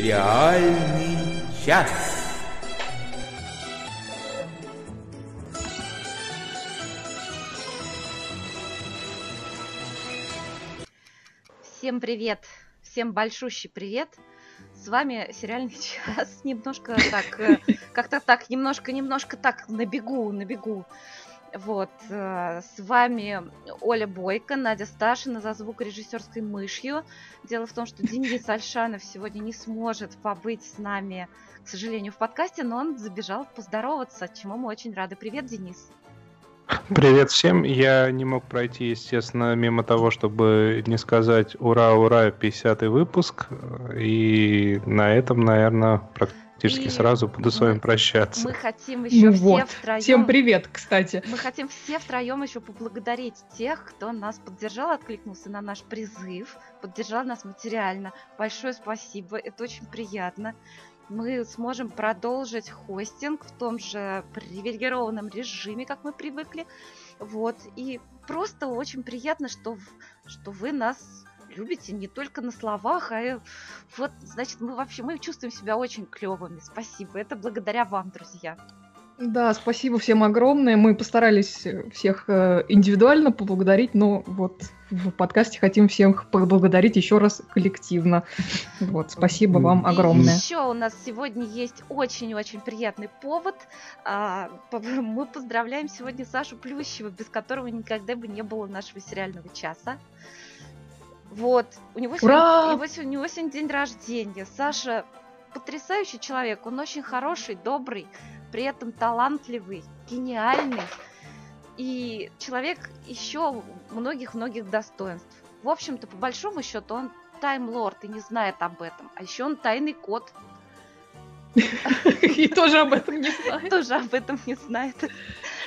Сериальный час. Всем привет! Всем большущий привет! С вами сериальный час. Немножко так, э, как-то так, немножко-немножко так на бегу, на бегу. Вот, э, с вами Оля Бойко, Надя Сташина за звукорежиссерской мышью. Дело в том, что Денис Альшанов сегодня не сможет побыть с нами, к сожалению, в подкасте, но он забежал поздороваться, чему мы очень рады. Привет, Денис. Привет всем. Я не мог пройти, естественно, мимо того, чтобы не сказать «Ура, ура, 50-й выпуск». И на этом, наверное, практически и сразу буду с вами прощаться. Мы хотим еще ну все вот. втроем... Всем привет, кстати. Мы хотим все втроем еще поблагодарить тех, кто нас поддержал, откликнулся на наш призыв, поддержал нас материально. Большое спасибо, это очень приятно мы сможем продолжить хостинг в том же привилегированном режиме, как мы привыкли. Вот. И просто очень приятно, что, что вы нас любите не только на словах, а вот, значит, мы вообще, мы чувствуем себя очень клевыми. Спасибо. Это благодаря вам, друзья. Да, спасибо всем огромное. Мы постарались всех э, индивидуально поблагодарить, но вот в подкасте хотим всех поблагодарить еще раз коллективно. Вот, спасибо вам огромное. И еще у нас сегодня есть очень-очень приятный повод. А, мы поздравляем сегодня Сашу Плющева, без которого никогда бы не было нашего сериального часа. Вот, у него, Ура! сегодня, у него сегодня день рождения. Саша потрясающий человек, он очень хороший, добрый, при этом талантливый, гениальный. И человек еще многих-многих достоинств. В общем-то, по большому счету, он таймлорд и не знает об этом. А еще он тайный кот. И тоже об этом не знает. Тоже об этом не знает.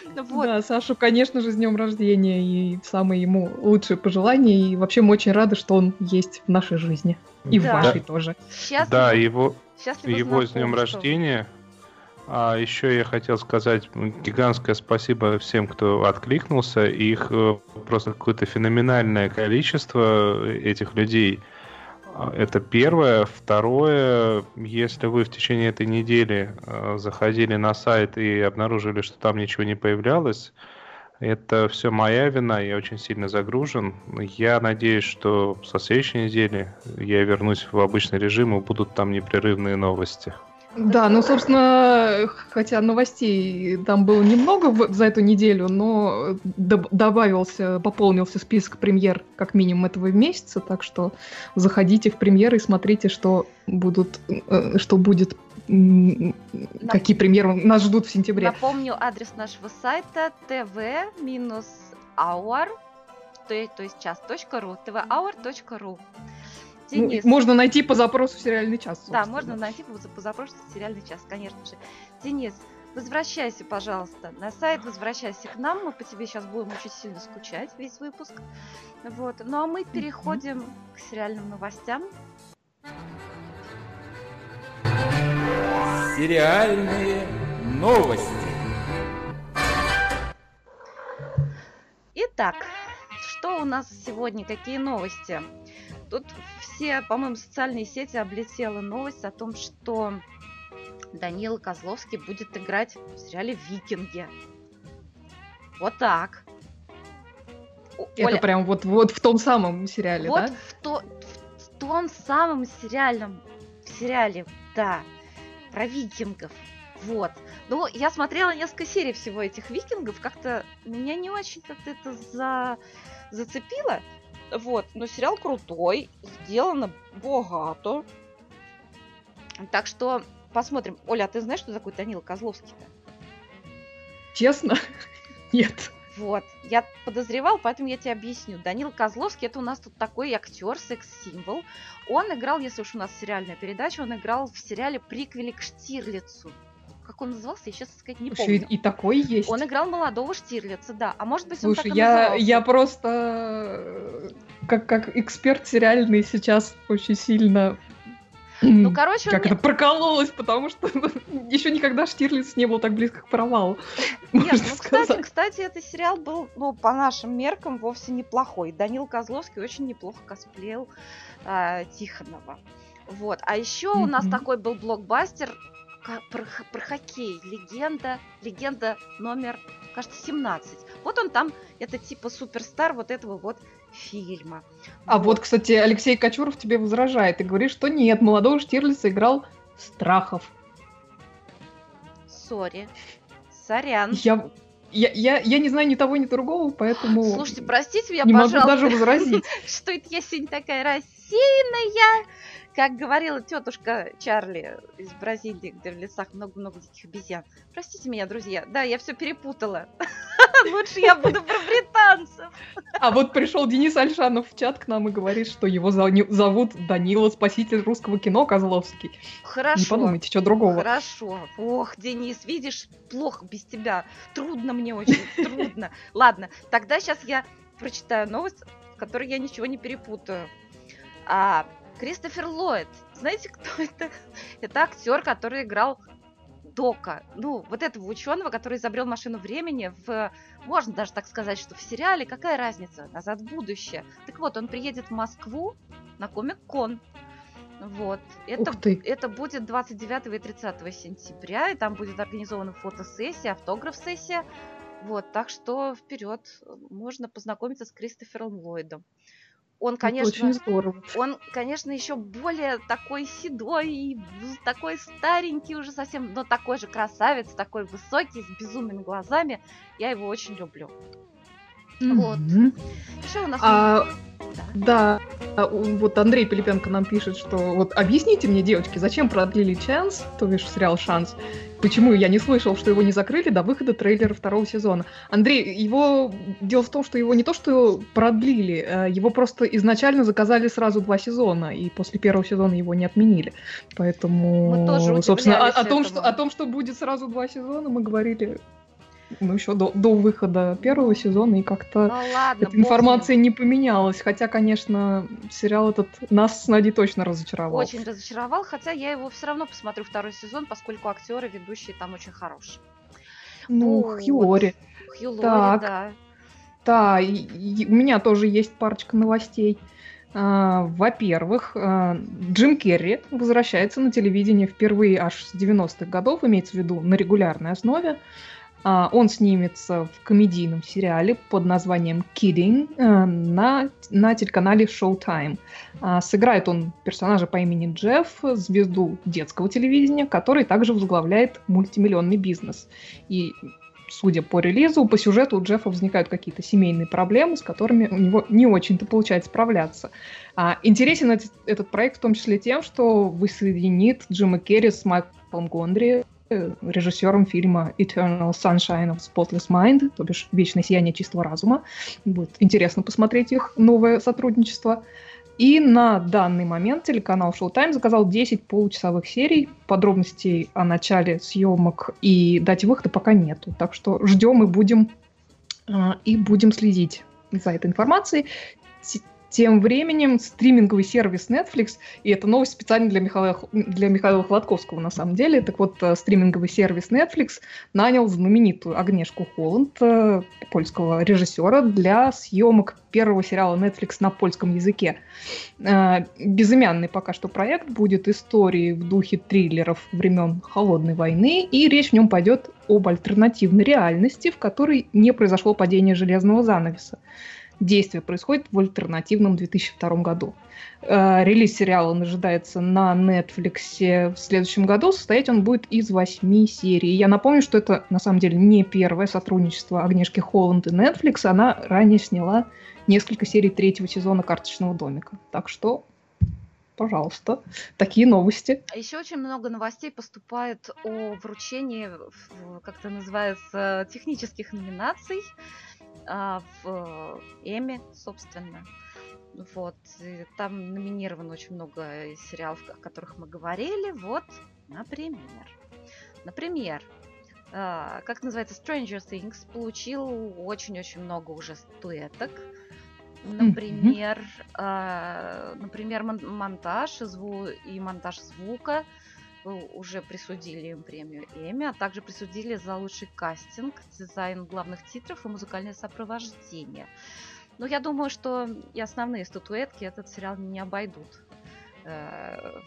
Вот. Да, Сашу, конечно же, с днем рождения и самые ему лучшие пожелания. И вообще мы очень рады, что он есть в нашей жизни. И да. в вашей тоже. Счастливо. Да, его, его с днем рождения. А еще я хотел сказать гигантское спасибо всем, кто откликнулся. Их э, просто какое-то феноменальное количество этих людей. Это первое. Второе, если вы в течение этой недели э, заходили на сайт и обнаружили, что там ничего не появлялось, это все моя вина, я очень сильно загружен. Я надеюсь, что со следующей недели я вернусь в обычный режим и будут там непрерывные новости. Да, ну, собственно, хотя новостей там было немного в, за эту неделю, но д- добавился, пополнился список премьер как минимум этого месяца, так что заходите в премьеры и смотрите, что будут, э, что будет, Нап... какие премьеры нас ждут в сентябре. Напомню адрес нашего сайта tv-hour, то, то есть час.ру, tv-hour.ru. Ну, Денис. можно найти по запросу сериальный час. Собственно. Да, можно найти по, по запросу сериальный час, конечно же. Денис, возвращайся, пожалуйста, на сайт, возвращайся к нам. Мы по тебе сейчас будем очень сильно скучать весь выпуск. Вот. Ну а мы переходим mm-hmm. к сериальным новостям. Сериальные новости. Итак, что у нас сегодня, какие новости? Тут все, по-моему, социальные сети облетела новость о том, что Данила Козловский будет играть в сериале «Викинги». Вот так. Это Оля, прям вот, вот в том самом сериале, вот да? В, то, в том самом сериальном в сериале, да, про викингов. Вот. Ну, я смотрела несколько серий всего этих викингов, как-то меня не очень как-то это за... зацепило. Вот, но сериал крутой, сделано богато. Так что посмотрим. Оля, а ты знаешь, что такое Данила Козловский-то? Честно? Нет. Вот, я подозревал, поэтому я тебе объясню. Данил Козловский, это у нас тут такой актер, секс-символ. Он играл, если уж у нас сериальная передача, он играл в сериале приквеле к Штирлицу как он назывался, я сейчас сказать не Слушай, помню. И такой есть. Он играл молодого Штирлица, да. А может быть, Слушай, он так я, назывался. я просто э, как, как эксперт сериальный сейчас очень сильно ну, короче, как это прокололось, потому что еще никогда Штирлиц не был так близко к провалу. Нет, ну, кстати, кстати, этот сериал был, ну, по нашим меркам, вовсе неплохой. Данил Козловский очень неплохо косплеил э, Тихонова. Вот. А еще mm-hmm. у нас такой был блокбастер про, про хоккей. Легенда, легенда номер, кажется, 17. Вот он там, это типа суперстар вот этого вот фильма. А вот, вот кстати, Алексей Кочуров тебе возражает и говорит, что нет, молодого Штирлица играл Страхов. Сори. Сорян. Я, я, я, я не знаю ни того, ни другого, поэтому... Слушайте, простите меня, не пожалуйста. могу даже возразить. Что это я сегодня такая рассеянная? Как говорила тетушка Чарли из Бразилии, где в лесах много-много диких обезьян. Простите меня, друзья. Да, я все перепутала. Лучше я буду про британцев. А вот пришел Денис Альшанов в чат к нам и говорит, что его зовут Данила, спаситель русского кино Козловский. Хорошо. Не подумайте, что другого. Хорошо. Ох, Денис, видишь, плохо без тебя. Трудно мне очень, трудно. Ладно, тогда сейчас я прочитаю новость, в которой я ничего не перепутаю. А, Кристофер Ллойд. Знаете, кто это? Это актер, который играл Дока. Ну, вот этого ученого, который изобрел машину времени в... Можно даже так сказать, что в сериале. Какая разница? Назад в будущее. Так вот, он приедет в Москву на Комик-кон. Вот. Это, это будет 29 и 30 сентября, и там будет организована фотосессия, автограф-сессия. Вот, так что вперед, можно познакомиться с Кристофером Ллойдом. Он, конечно, очень здорово. Он, конечно, еще более такой седой и такой старенький уже совсем, но такой же красавец, такой высокий, с безумными глазами. Я его очень люблю. Mm-hmm. Вот. Еще у нас. А... Да. да, вот Андрей Пилипенко нам пишет, что вот объясните мне, девочки, зачем продлили «Шанс», то бишь сериал «Шанс», почему я не слышал, что его не закрыли до выхода трейлера второго сезона. Андрей, его... Дело в том, что его не то, что продлили, э, его просто изначально заказали сразу два сезона, и после первого сезона его не отменили. Поэтому, мы тоже собственно, о, о, том, что, о том, что будет сразу два сезона, мы говорили ну, еще до, до выхода первого сезона, и как-то ну, ладно, эта информация не поменялась. Хотя, конечно, сериал этот нас с Надей точно разочаровал. Очень разочаровал, хотя я его все равно посмотрю второй сезон, поскольку актеры, ведущие там очень хорошие. Ну, вот. Хью Лори. Хью Лори, так. да. Да, и, и у меня тоже есть парочка новостей. Uh, во-первых, uh, Джим Керри возвращается на телевидение впервые аж с 90-х годов, имеется в виду на регулярной основе. А, он снимется в комедийном сериале под названием Kidding э, на, на телеканале Showtime. А, сыграет он персонажа по имени Джефф, звезду детского телевидения, который также возглавляет мультимиллионный бизнес. И судя по релизу, по сюжету у Джеффа возникают какие-то семейные проблемы, с которыми у него не очень-то получается справляться. А, интересен этот, этот проект в том числе тем, что воссоединит Джима Керри с Майклом Гондри, режиссером фильма Eternal Sunshine of Spotless Mind, то бишь «Вечное сияние чистого разума». Будет интересно посмотреть их новое сотрудничество. И на данный момент телеканал Showtime заказал 10 получасовых серий. Подробностей о начале съемок и дате выхода пока нету. Так что ждем и будем, а, и будем следить за этой информацией. Тем временем стриминговый сервис Netflix, и это новость специально для Михаила, для Михаила Хладковского на самом деле, так вот, э, стриминговый сервис Netflix нанял знаменитую Агнешку Холланд, э, польского режиссера, для съемок первого сериала Netflix на польском языке. Э, безымянный пока что проект. Будет историей в духе триллеров времен Холодной войны, и речь в нем пойдет об альтернативной реальности, в которой не произошло падение железного занавеса действие происходит в альтернативном 2002 году. Э, релиз сериала он ожидается на Netflix в следующем году. Состоять он будет из восьми серий. Я напомню, что это на самом деле не первое сотрудничество Агнешки Холланд и Netflix. Она ранее сняла несколько серий третьего сезона «Карточного домика». Так что пожалуйста, такие новости. А еще очень много новостей поступает о вручении, как это называется, технических номинаций в Эми, собственно. Вот, и там номинировано очень много сериалов, о которых мы говорили. Вот, например. Например, а, как называется, Stranger Things получил очень-очень много уже статуэток. Например, mm-hmm. а, например, монтаж и монтаж звука уже присудили им премию Эми, а также присудили за лучший кастинг, дизайн главных титров и музыкальное сопровождение. Но я думаю, что и основные статуэтки этот сериал не обойдут. Э,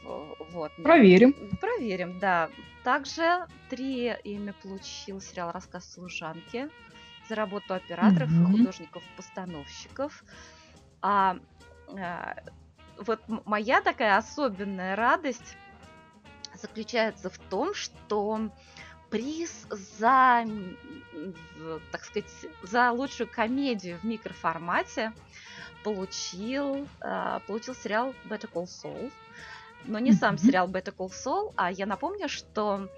вот. Проверим. Проверим, да. Также три имя получил сериал «Рассказ служанки» за работу операторов mm-hmm. художников-постановщиков. А, а вот моя такая особенная радость заключается в том, что приз за, так сказать, за лучшую комедию в микроформате получил, uh, получил сериал Better Call Saul. Но не сам сериал Better Call Saul, а я напомню, что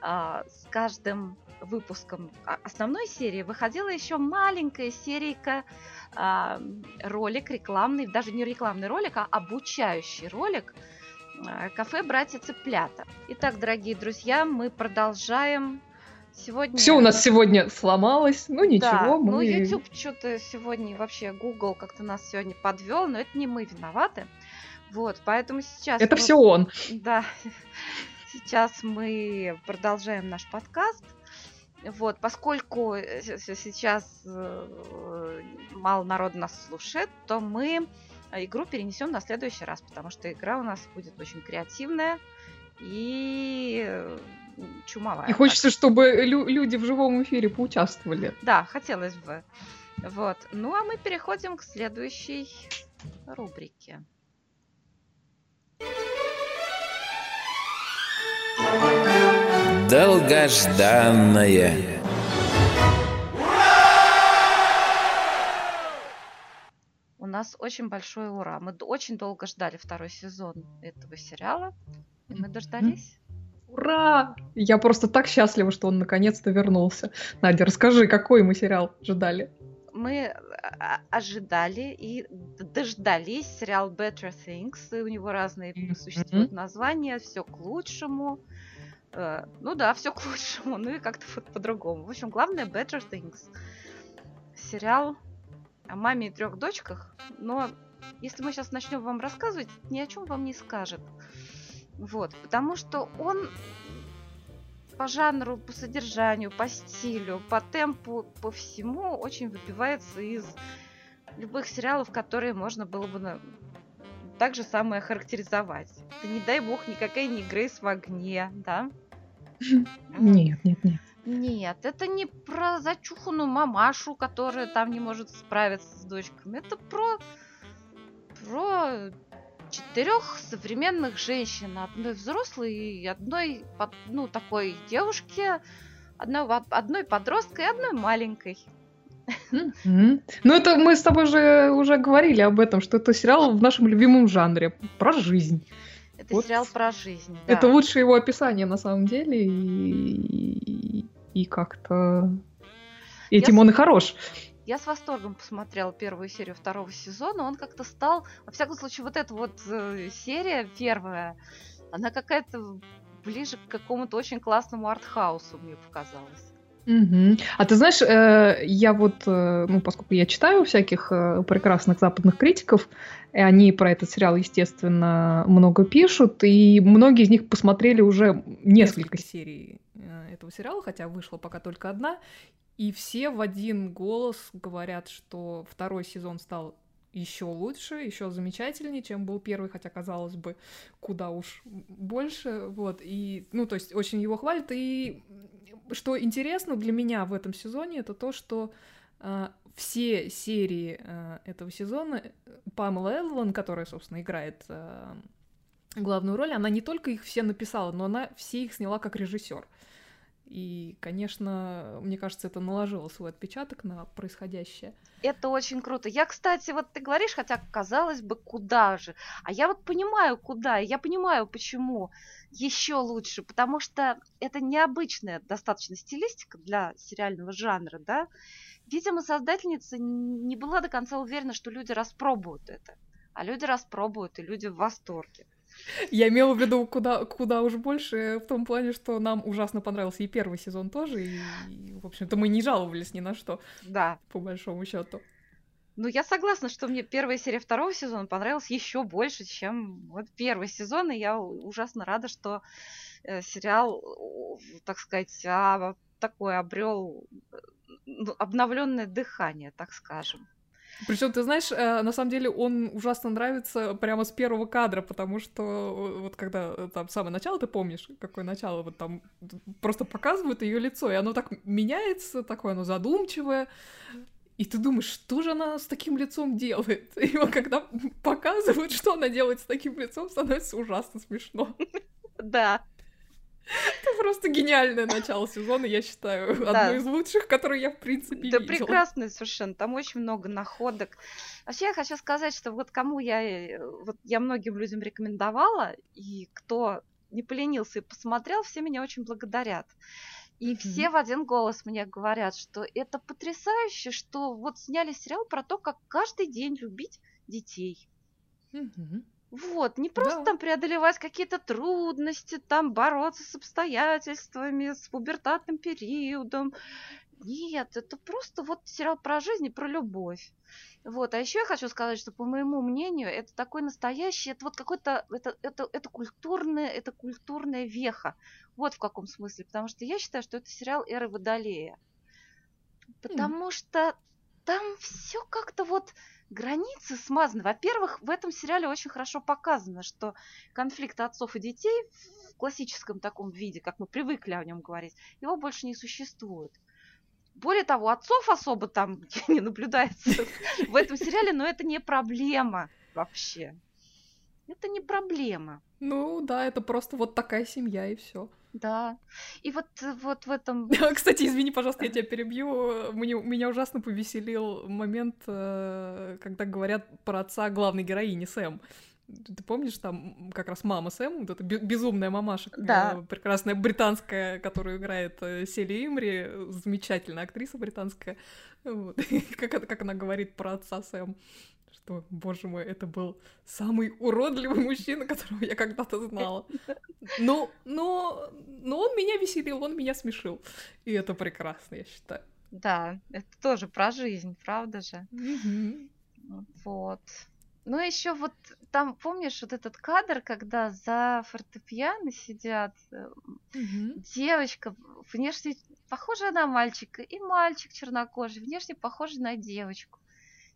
uh, с каждым выпуском основной серии выходила еще маленькая серийка uh, ролик рекламный, даже не рекламный ролик, а обучающий ролик кафе «Братья Цыплята». Итак, дорогие друзья, мы продолжаем Сегодня... Все у нас сегодня сломалось, ну ничего. Да, мы... ну YouTube что-то сегодня, вообще Google как-то нас сегодня подвел, но это не мы виноваты. Вот, поэтому сейчас... Это мы... все он. Да, сейчас мы продолжаем наш подкаст. Вот, поскольку э, сейчас э, мало народу нас слушает, то мы игру перенесем на следующий раз, потому что игра у нас будет очень креативная и э, чумовая. И хочется, чтобы лю- люди в живом эфире поучаствовали. Да, хотелось бы. Вот. Ну а мы переходим к следующей рубрике. Долгожданное. Нас очень большое ура. Мы очень долго ждали второй сезон этого сериала, и мы дождались. Ура! Я просто так счастлива, что он наконец-то вернулся. Надя, расскажи, какой мы сериал ждали? Мы а, ожидали и дождались сериал Better Things. И у него разные mm-hmm. существуют названия. Все к лучшему. Э, ну да, все к лучшему. Ну и как-то вот по-другому. В общем, главное Better Things. Сериал о маме и трех дочках. Но если мы сейчас начнем вам рассказывать, ни о чем вам не скажет. Вот, потому что он по жанру, по содержанию, по стилю, по темпу, по всему очень выбивается из любых сериалов, которые можно было бы на... так же самое характеризовать. Это, не дай бог, никакая не Грейс в огне, да? Нет, нет, нет. Нет, это не про зачуханную мамашу, которая там не может справиться с дочками. Это про про четырех современных женщин, одной взрослой и одной, ну, такой девушки, одной, одной подростка и одной маленькой. Mm-hmm. Ну, это мы с тобой же уже говорили об этом, что это сериал в нашем любимом жанре про жизнь. Это вот. сериал про жизнь. Да. Это лучшее его описание на самом деле, и, и, как-то этим Я... он и хорош. Я с восторгом посмотрела первую серию второго сезона. Он как-то стал, во всяком случае, вот эта вот э, серия первая, она какая-то ближе к какому-то очень классному артхаусу, мне показалось. Угу. А ты знаешь, э, я вот, э, ну, поскольку я читаю всяких э, прекрасных западных критиков, и они про этот сериал, естественно, много пишут, и многие из них посмотрели уже несколько, несколько серий э, этого сериала, хотя вышла пока только одна, и все в один голос говорят, что второй сезон стал еще лучше, еще замечательнее, чем был первый, хотя казалось бы, куда уж больше, вот, и, ну, то есть очень его хвалят, и что интересно для меня в этом сезоне, это то, что э, все серии э, этого сезона Памела Эллен, которая, собственно, играет э, главную роль, она не только их все написала, но она все их сняла как режиссер. И, конечно, мне кажется, это наложило свой отпечаток на происходящее. Это очень круто. Я, кстати, вот ты говоришь, хотя казалось бы, куда же. А я вот понимаю, куда. Я понимаю, почему еще лучше. Потому что это необычная достаточно стилистика для сериального жанра, да. Видимо, создательница не была до конца уверена, что люди распробуют это. А люди распробуют, и люди в восторге. Я имела в виду куда, куда уж больше, в том плане, что нам ужасно понравился и первый сезон тоже, и, и в общем-то, мы не жаловались ни на что. Да. По большому счету. Ну, я согласна, что мне первая серия второго сезона понравилась еще больше, чем вот первый сезон, и я ужасно рада, что э, сериал, так сказать, а, такой обрел э, ну, обновленное дыхание, так скажем. Причем, ты знаешь, э, на самом деле он ужасно нравится прямо с первого кадра, потому что э, вот когда э, там самое начало, ты помнишь, какое начало, вот там просто показывают ее лицо, и оно так меняется, такое оно задумчивое, и ты думаешь, что же она с таким лицом делает? И вот когда показывают, что она делает с таким лицом, становится ужасно смешно. Да. Это просто гениальное начало сезона, я считаю. Да. Одно из лучших, которые я, в принципе, да, видела. прекрасное совершенно. Там очень много находок. Вообще, я хочу сказать, что вот кому я... Э, вот я многим людям рекомендовала, и кто не поленился и посмотрел, все меня очень благодарят. И mm-hmm. все в один голос мне говорят, что это потрясающе, что вот сняли сериал про то, как каждый день любить детей. Mm-hmm. Вот, не просто да. там преодолевать какие-то трудности, там бороться с обстоятельствами, с пубертатным периодом. Нет, это просто вот сериал про жизнь и про любовь. Вот, а еще я хочу сказать, что по моему мнению, это такой настоящий, это вот какой-то, это, это, это культурная, это культурная веха. Вот в каком смысле, потому что я считаю, что это сериал эры Водолея. Потому mm. что там все как-то вот границы смазаны. Во-первых, в этом сериале очень хорошо показано, что конфликт отцов и детей в классическом таком виде, как мы привыкли о нем говорить, его больше не существует. Более того, отцов особо там не наблюдается в этом сериале, но это не проблема вообще. Это не проблема. Ну да, это просто вот такая семья и все. Да. И вот, вот в этом... Кстати, извини, пожалуйста, я тебя перебью. Мне, меня ужасно повеселил момент, э, когда говорят про отца главной героини Сэм. Ты помнишь, там как раз мама Сэм, вот эта безумная мамаша, да. прекрасная британская, которую играет э, Сели Имри, замечательная актриса британская. Вот. как, как она говорит про отца Сэм что, боже мой, это был самый уродливый мужчина, которого я когда-то знала. Но, но, но он меня веселил, он меня смешил. И это прекрасно, я считаю. Да, это тоже про жизнь, правда же? Угу. Вот. Ну, еще вот там, помнишь, вот этот кадр, когда за фортепиано сидят угу. девочка, внешне похожая на мальчика, и мальчик чернокожий, внешне похожий на девочку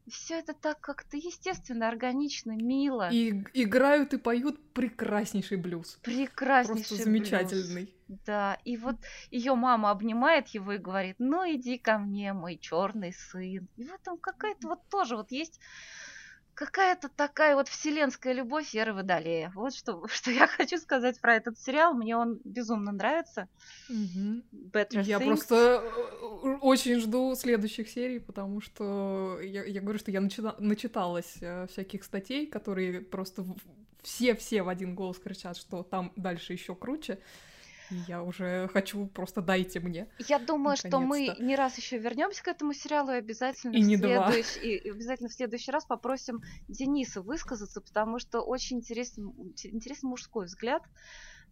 все это так как-то естественно, органично, мило. И играют и поют прекраснейший блюз. Прекраснейший Просто замечательный. Блюз. Да, и вот ее мама обнимает его и говорит, ну иди ко мне, мой черный сын. И в этом какая-то вот тоже вот есть какая-то такая вот вселенская любовь Веры Водолея. Вот что, что я хочу сказать про этот сериал. Мне он безумно нравится. Угу. Better я Things. просто э, очень жду следующих серий, потому что я, я говорю, что я начита, начиталась э, всяких статей, которые просто все-все в один голос кричат, что там дальше еще круче. Я уже хочу, просто дайте мне. Я думаю, что мы не раз еще вернемся к этому сериалу и обязательно, и в не следующий, и, и обязательно в следующий раз попросим Дениса высказаться, потому что очень интересный, интересный мужской взгляд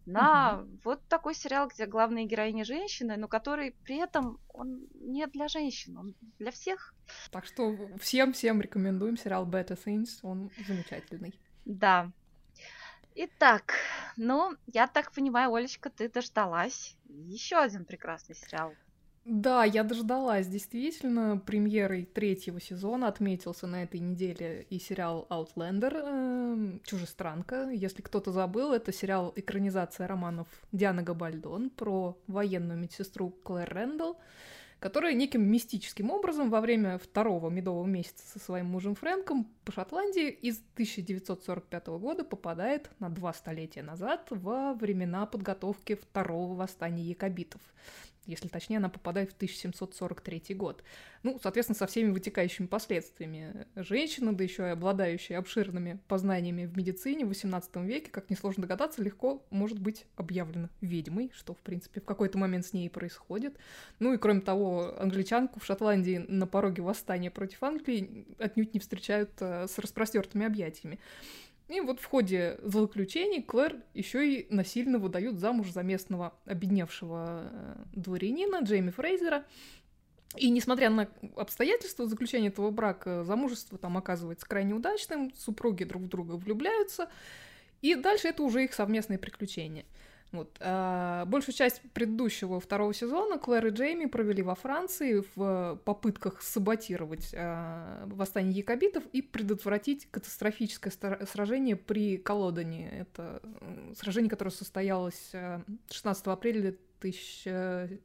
на угу. вот такой сериал, где главная героиня женщина, но который при этом он не для женщин, он для всех. Так что всем-всем рекомендуем сериал Better Things, он замечательный. Да, Итак, ну, я так понимаю, Олечка, ты дождалась. Еще один прекрасный сериал. Да, я дождалась. Действительно, премьерой третьего сезона отметился на этой неделе и сериал Outlander э, «Чужестранка». Если кто-то забыл, это сериал экранизация романов Дианы Габальдон про военную медсестру Клэр Рэндалл, которая неким мистическим образом во время второго медового месяца со своим мужем Фрэнком по Шотландии из 1945 года попадает на два столетия назад во времена подготовки второго восстания якобитов если точнее, она попадает в 1743 год. Ну, соответственно, со всеми вытекающими последствиями. Женщина, да еще и обладающая обширными познаниями в медицине в XVIII веке, как несложно догадаться, легко может быть объявлена ведьмой, что, в принципе, в какой-то момент с ней и происходит. Ну и, кроме того, англичанку в Шотландии на пороге восстания против Англии отнюдь не встречают э, с распростертыми объятиями. И вот в ходе злоключений Клэр еще и насильно выдают замуж за местного обедневшего э, дворянина Джейми Фрейзера. И несмотря на обстоятельства заключения этого брака, замужество там оказывается крайне удачным, супруги друг в друга влюбляются, и дальше это уже их совместные приключения. Вот. А, большую часть предыдущего второго сезона Клэр и Джейми провели во Франции в попытках саботировать а, восстание якобитов и предотвратить катастрофическое сражение при Колодане. Это сражение, которое состоялось 16 апреля 1000,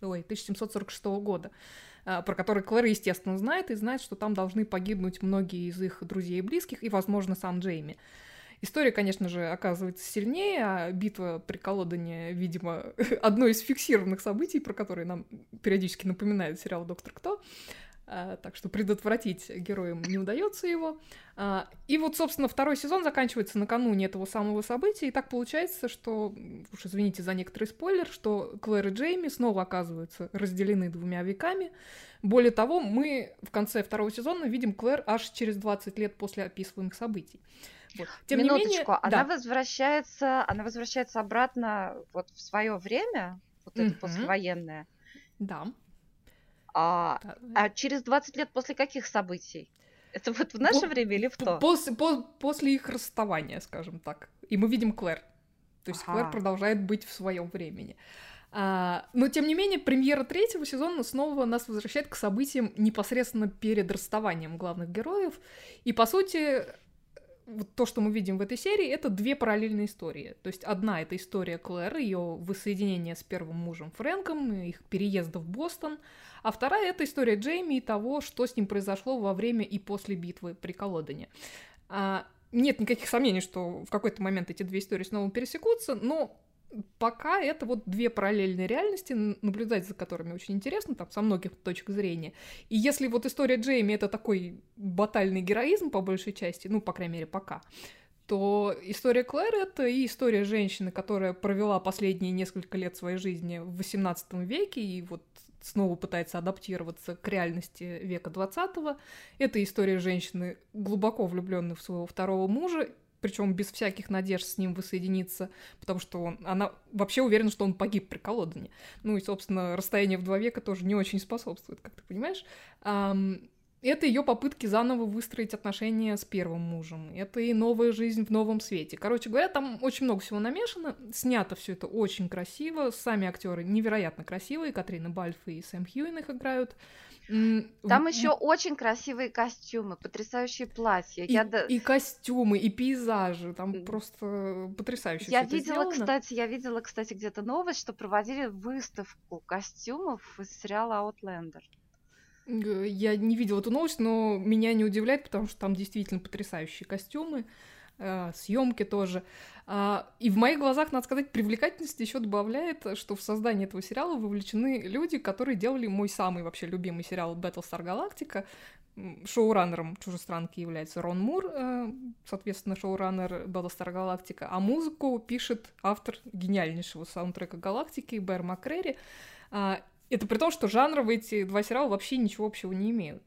ой, 1746 года про который Клэр, естественно, знает, и знает, что там должны погибнуть многие из их друзей и близких, и, возможно, сам Джейми. История, конечно же, оказывается сильнее, а битва при Колодане, видимо, одно из фиксированных событий, про которые нам периодически напоминает сериал «Доктор Кто». А, так что предотвратить героям не удается его. А, и вот, собственно, второй сезон заканчивается накануне этого самого события, и так получается, что, уж извините за некоторый спойлер, что Клэр и Джейми снова оказываются разделены двумя веками. Более того, мы в конце второго сезона видим Клэр аж через 20 лет после описываемых событий. Вот. Тем Минуточку, не менее, она да. возвращается, она возвращается обратно вот в свое время, вот это послевоенное. Да. А, да. а через 20 лет после каких событий? Это вот в наше по, время или в то? После, по, после их расставания, скажем так. И мы видим Клэр. То есть ага. Клэр продолжает быть в своем времени. А, но, тем не менее, премьера третьего сезона снова нас возвращает к событиям непосредственно перед расставанием главных героев. И, по сути, вот то, что мы видим в этой серии, это две параллельные истории. То есть одна — это история Клэр, ее воссоединение с первым мужем Фрэнком, их переезда в Бостон, а вторая — это история Джейми и того, что с ним произошло во время и после битвы при Колодане. А, нет никаких сомнений, что в какой-то момент эти две истории снова пересекутся, но пока это вот две параллельные реальности, наблюдать за которыми очень интересно, там, со многих точек зрения. И если вот история Джейми — это такой батальный героизм, по большей части, ну, по крайней мере, пока, то история Клэр — это и история женщины, которая провела последние несколько лет своей жизни в XVIII веке и вот снова пытается адаптироваться к реальности века 20 Это история женщины, глубоко влюбленной в своего второго мужа, причем без всяких надежд с ним воссоединиться, потому что он, она вообще уверена, что он погиб при Колодане. Ну и, собственно, расстояние в два века тоже не очень способствует, как ты понимаешь. Это ее попытки заново выстроить отношения с первым мужем. Это и новая жизнь в новом свете. Короче говоря, там очень много всего намешано. Снято все это очень красиво. Сами актеры невероятно красивые. Катрина Бальф и Сэм Хьюин их играют. Там еще очень красивые костюмы, потрясающие платья. И, я... и костюмы, и пейзажи, там просто потрясающе. Я видела, кстати, я видела, кстати, где-то новость, что проводили выставку костюмов из сериала Outlander. Я не видела эту новость, но меня не удивляет, потому что там действительно потрясающие костюмы, съемки тоже. А, и в моих глазах, надо сказать, привлекательность еще добавляет, что в создании этого сериала вовлечены люди, которые делали мой самый вообще любимый сериал Battlestar Galactica. Шоураннером «Чужестранки» является Рон Мур, э, соответственно, шоураннер Battlestar Galactica, а музыку пишет автор гениальнейшего саундтрека «Галактики» Бэр Маккрери. А, это при том, что жанровые эти два сериала вообще ничего общего не имеют.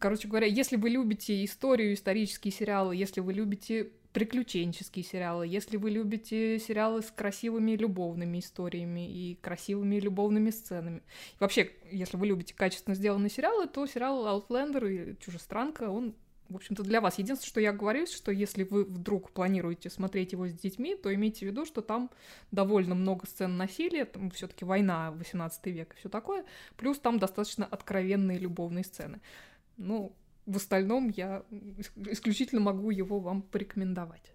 Короче говоря, если вы любите историю, исторические сериалы, если вы любите приключенческие сериалы, если вы любите сериалы с красивыми любовными историями и красивыми любовными сценами. И вообще, если вы любите качественно сделанные сериалы, то сериал Outlander и Чужестранка, он в общем-то, для вас. Единственное, что я говорю, что если вы вдруг планируете смотреть его с детьми, то имейте в виду, что там довольно много сцен насилия, там все таки война, 18 век и все такое, плюс там достаточно откровенные любовные сцены. Ну, в остальном я исключительно могу его вам порекомендовать.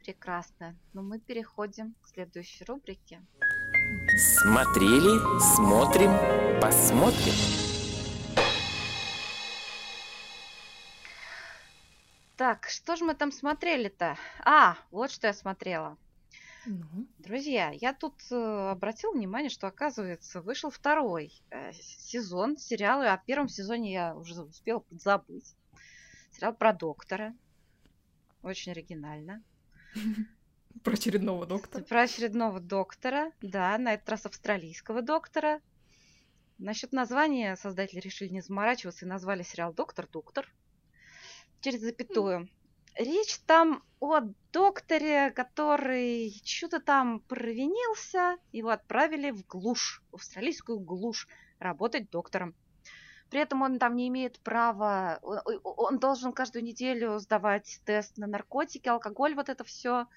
Прекрасно. Но мы переходим к следующей рубрике. Смотрели, смотрим, посмотрим. Так, что же мы там смотрели-то? А, вот что я смотрела. Ну. Друзья, я тут э, обратил внимание, что, оказывается, вышел второй э, сезон сериала. О первом сезоне я уже успела забыть. Сериал про доктора. Очень оригинально. Про очередного доктора. Про очередного доктора, да, на этот раз австралийского доктора. Насчет названия создатели решили не заморачиваться и назвали сериал «Доктор-доктор» через запятую. Речь там о докторе, который что-то там провинился, его отправили в глушь, в австралийскую глушь, работать доктором. При этом он там не имеет права, он должен каждую неделю сдавать тест на наркотики, алкоголь, вот это все.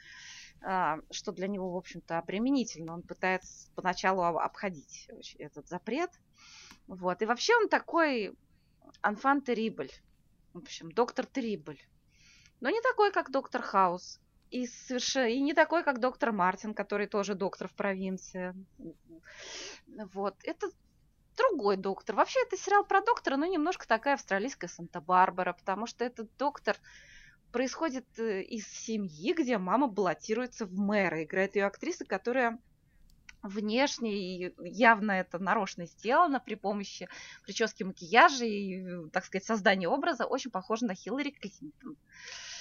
а, что для него, в общем-то, обременительно. Он пытается поначалу обходить этот запрет. Вот. И вообще он такой анфан Терибль. В общем, доктор Терибль. Но не такой, как доктор Хаус. И, совершенно, и не такой, как доктор Мартин, который тоже доктор в провинции. Вот. Это другой доктор. Вообще, это сериал про доктора, но немножко такая австралийская Санта-Барбара, потому что этот доктор происходит э, из семьи, где мама баллотируется в мэра. Играет ее актриса, которая внешне явно это нарочно сделано при помощи прически, макияжа и, так сказать, создания образа, очень похожа на Хиллари Клинтон.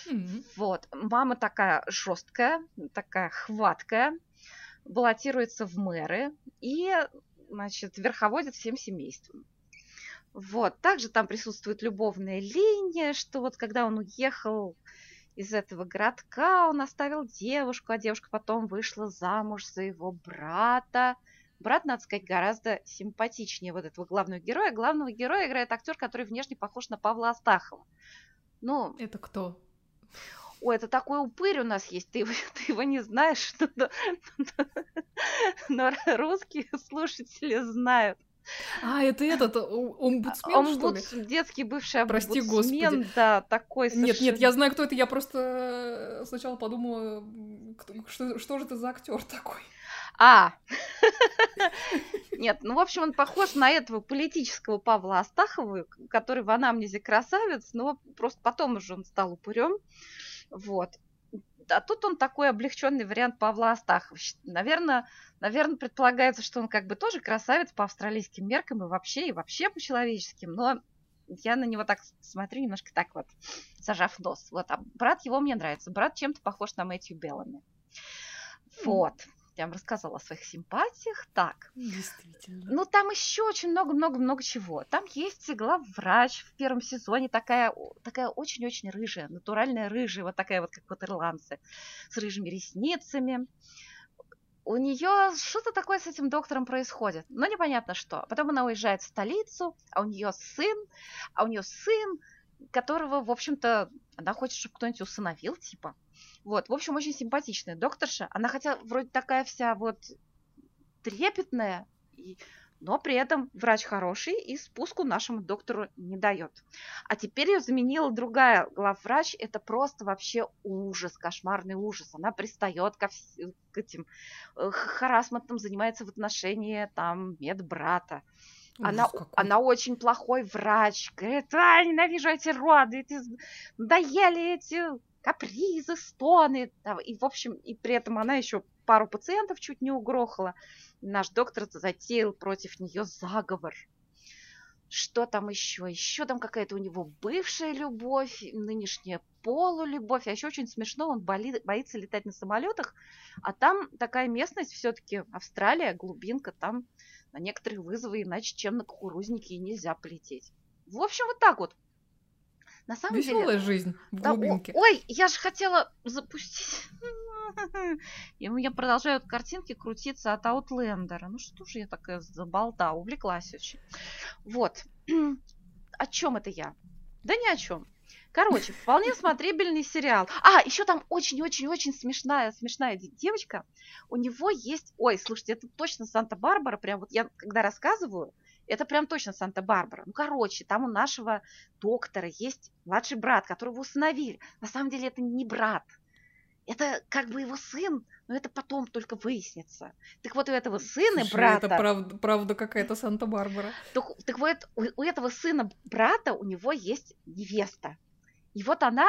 Mm-hmm. Вот. Мама такая жесткая, такая хваткая, баллотируется в мэры и, значит, верховодит всем семейством. Вот. Также там присутствует любовная линия, что вот когда он уехал из этого городка, он оставил девушку, а девушка потом вышла замуж за его брата. Брат, надо сказать, гораздо симпатичнее вот этого главного героя. Главного героя играет актер, который внешне похож на Павла Астахова. Ну, это кто? Ой, это такой упырь у нас есть, ты его, ты его не знаешь, но, но, но русские слушатели знают. А, это этот омбудсмен, Омбудс... что ли? Детский бывший Прости, господи. да, такой совершенно... Нет, нет, я знаю, кто это, я просто сначала подумала, что, что же это за актер такой? А, нет, ну, в общем, он похож на этого политического Павла Астахова, который в анамнезе красавец, но просто потом уже он стал упырем. Вот. А тут он такой облегченный вариант Павла Астахова. Наверное, наверное, предполагается, что он как бы тоже красавец по австралийским меркам и вообще, и вообще по человеческим, но я на него так смотрю немножко так вот, зажав нос. Вот, а брат его мне нравится. Брат чем-то похож на Мэтью Беллами. Вот. Mm я вам рассказала о своих симпатиях. Так. Действительно. Ну, там еще очень много-много-много чего. Там есть главврач в первом сезоне, такая, такая очень-очень рыжая, натуральная рыжая, вот такая вот, как вот ирландцы, с рыжими ресницами. У нее что-то такое с этим доктором происходит, но непонятно что. Потом она уезжает в столицу, а у нее сын, а у нее сын, которого, в общем-то, она хочет, чтобы кто-нибудь усыновил, типа. Вот, в общем, очень симпатичная докторша. Она хотя вроде такая вся вот трепетная, и... но при этом врач хороший и спуску нашему доктору не дает. А теперь ее заменила другая главврач. Это просто вообще ужас, кошмарный ужас. Она пристает ко вс... к этим э, харасментам, занимается в отношении там медбрата. Она, она очень плохой врач. Говорит, а, ненавижу эти роды, эти, надоели эти капризы, стоны. И, в общем, и при этом она еще пару пациентов чуть не угрохала. Наш доктор затеял против нее заговор. Что там еще? Еще там какая-то у него бывшая любовь, нынешняя полулюбовь. А еще очень смешно, он боли, боится летать на самолетах. А там такая местность все-таки Австралия, глубинка, там на некоторые вызовы, иначе чем на кукурузнике нельзя полететь. В общем, вот так вот. На самом Веселая деле... жизнь в да, глубинке. ой, я же хотела запустить. И у меня продолжают картинки крутиться от Аутлендера. Ну что же я такая забалда, увлеклась очень. Вот. О чем это я? Да ни о чем. Короче, вполне смотрибельный сериал. А, еще там очень-очень-очень смешная, смешная девочка. У него есть... Ой, слушайте, это точно Санта-Барбара. Прям вот я, когда рассказываю, это прям точно Санта-Барбара. Ну, короче, там у нашего доктора есть младший брат, которого усыновили. На самом деле это не брат. Это как бы его сын, но это потом только выяснится. Так вот, у этого сына Слушай, брата... Это правда, правда какая-то Санта-Барбара. Так, так вот, у, у этого сына брата у него есть невеста. И вот она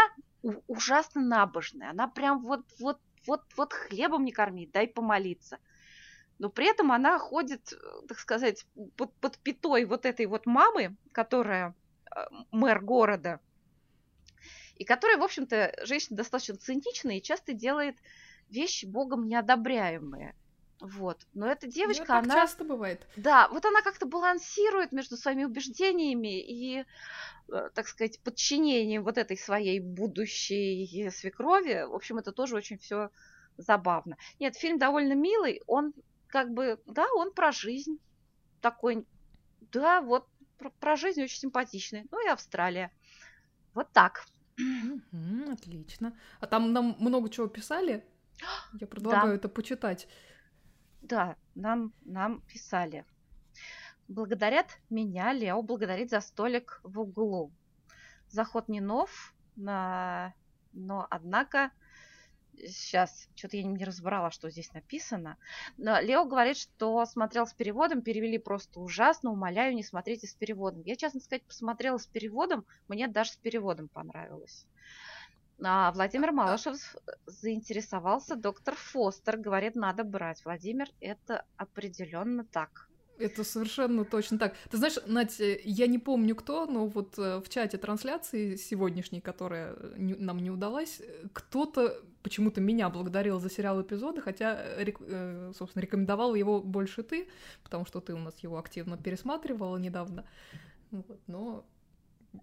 ужасно набожная. Она прям вот, вот, вот, вот хлебом не кормит, дай помолиться но при этом она ходит, э, так сказать, под, под пятой вот этой вот мамы, которая э, мэр города, и которая, в общем-то, женщина достаточно циничная и часто делает вещи богом неодобряемые. Вот. Но эта ну, девочка, ну, она... часто бывает. Да, вот она как-то балансирует между своими убеждениями и, э, так сказать, подчинением вот этой своей будущей свекрови. В общем, это тоже очень все забавно. Нет, фильм довольно милый. Он как бы, да, он про жизнь такой, да, вот про, про жизнь очень симпатичный. Ну и Австралия. Вот так. отлично. А там нам много чего писали? Я предлагаю да. это почитать. Да, нам, нам писали. Благодарят меня, Лео благодарит за столик в углу. Заход не нов, но, но однако сейчас, что-то я не разобрала, что здесь написано. Но Лео говорит, что смотрел с переводом, перевели просто ужасно, умоляю, не смотрите с переводом. Я, честно сказать, посмотрела с переводом, мне даже с переводом понравилось. А Владимир Малышев заинтересовался, доктор Фостер говорит, надо брать. Владимир, это определенно так. Это совершенно точно так. Ты знаешь, Надь, э, я не помню кто, но вот э, в чате трансляции сегодняшней, которая нам не удалась, кто-то почему-то меня благодарил за сериал эпизоды, хотя, э, собственно, рекомендовал его больше ты, потому что ты у нас его активно пересматривала недавно. Вот, но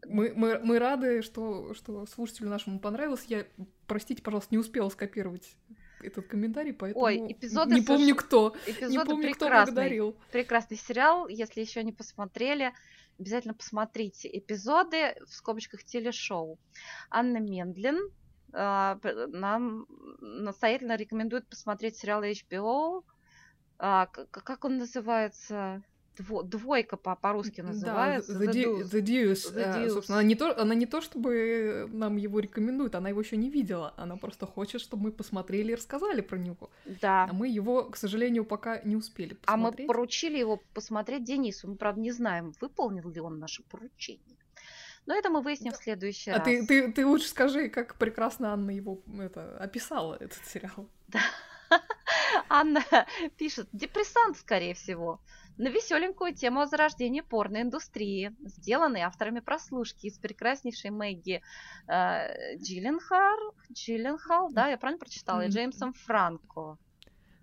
мы, мы, мы рады, что, что слушателю нашему понравилось. Я, простите, пожалуйста, не успела скопировать этот комментарий, поэтому Ой, эпизоды не помню кто. Эпизоды не помню, кто благодарил. Прекрасный сериал, если еще не посмотрели, обязательно посмотрите эпизоды в скобочках телешоу. Анна Мендлин э, нам настоятельно рекомендует посмотреть сериал HBO. А, как он называется? дво, двойка по- по-русски называется. Да, The, the, the Deuce. The Deuce. Собственно, она не, то, она не то, чтобы нам его рекомендует, она его еще не видела. Она просто хочет, чтобы мы посмотрели и рассказали про него. Да. А мы его, к сожалению, пока не успели посмотреть. А мы поручили его посмотреть Денису. Мы, правда, не знаем, выполнил ли он наше поручение. Но это мы выясним в следующий а раз. А ты, ты, ты лучше скажи, как прекрасно Анна его это, описала, этот сериал. Да. Анна пишет, депрессант, скорее всего на веселенькую тему о зарождении порноиндустрии, сделанной авторами прослушки из прекраснейшей Мэгги э, Джилленхал, Джилленхал, да, я правильно прочитала, и Джеймсом Франко.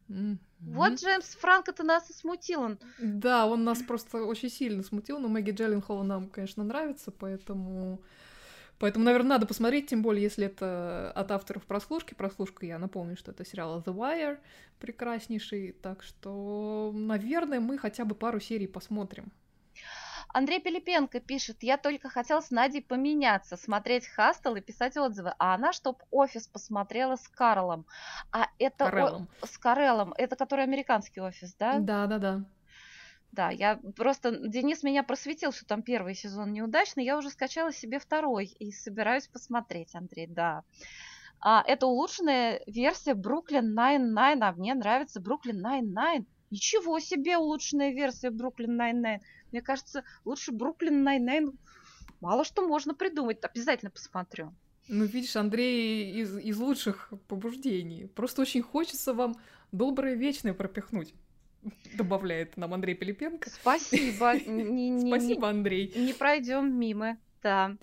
Mm-hmm. Вот Джеймс Франко-то нас и смутил. Он... Да, он нас просто очень сильно смутил, но Мэгги Джилленхол нам, конечно, нравится, поэтому Поэтому, наверное, надо посмотреть, тем более, если это от авторов прослушки. Прослушка, я напомню, что это сериал The Wire, прекраснейший. Так что, наверное, мы хотя бы пару серий посмотрим. Андрей Пилипенко пишет, я только хотел с Надей поменяться, смотреть Хастел и писать отзывы, а она, чтоб офис посмотрела с Карлом. А это... Карелом. О... С Карелом. Это который американский офис, да? Да, да, да. Да, я просто... Денис меня просветил, что там первый сезон неудачный. Я уже скачала себе второй и собираюсь посмотреть, Андрей, да. А, это улучшенная версия Бруклин Nine-Nine, а мне нравится Бруклин Nine-Nine. Ничего себе улучшенная версия Бруклин Nine-Nine. Мне кажется, лучше Бруклин Nine-Nine мало что можно придумать. Обязательно посмотрю. Ну, видишь, Андрей из, из лучших побуждений. Просто очень хочется вам доброе вечное пропихнуть. добавляет нам Андрей Пилипенко. Спасибо. Спасибо, Андрей. Не пройдем мимо, да.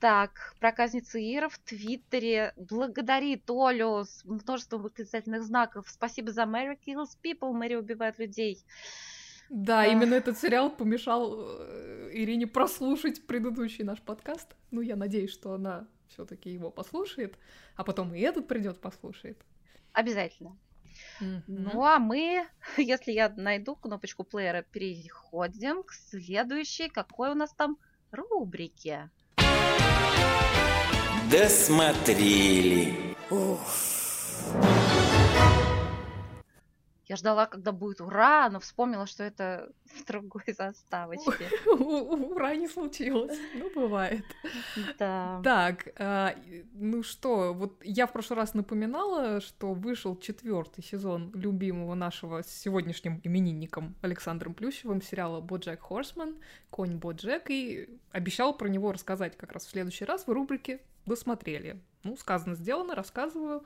Так, проказница Ира в Твиттере благодарит Олю с множеством восклицательных знаков. Спасибо за Mary Kills People, Мэри убивает людей. Да, а... именно этот сериал помешал э, Ирине прослушать предыдущий наш подкаст. Ну, я надеюсь, что она все-таки его послушает, а потом и этот придет послушает. Обязательно. Mm-hmm. Ну а мы, если я найду кнопочку плеера, переходим к следующей. Какой у нас там рубрике? Досмотрели. Ух. Я ждала, когда будет ура, но вспомнила, что это в другой заставочке. Ура не случилось. Ну, бывает. Да. Так, а, ну что, вот я в прошлый раз напоминала, что вышел четвертый сезон любимого нашего с сегодняшним именинником Александром Плющевым сериала «Боджек Хорсман», «Конь Боджек», и обещал про него рассказать как раз в следующий раз в рубрике «Досмотрели». Ну, сказано, сделано, рассказываю.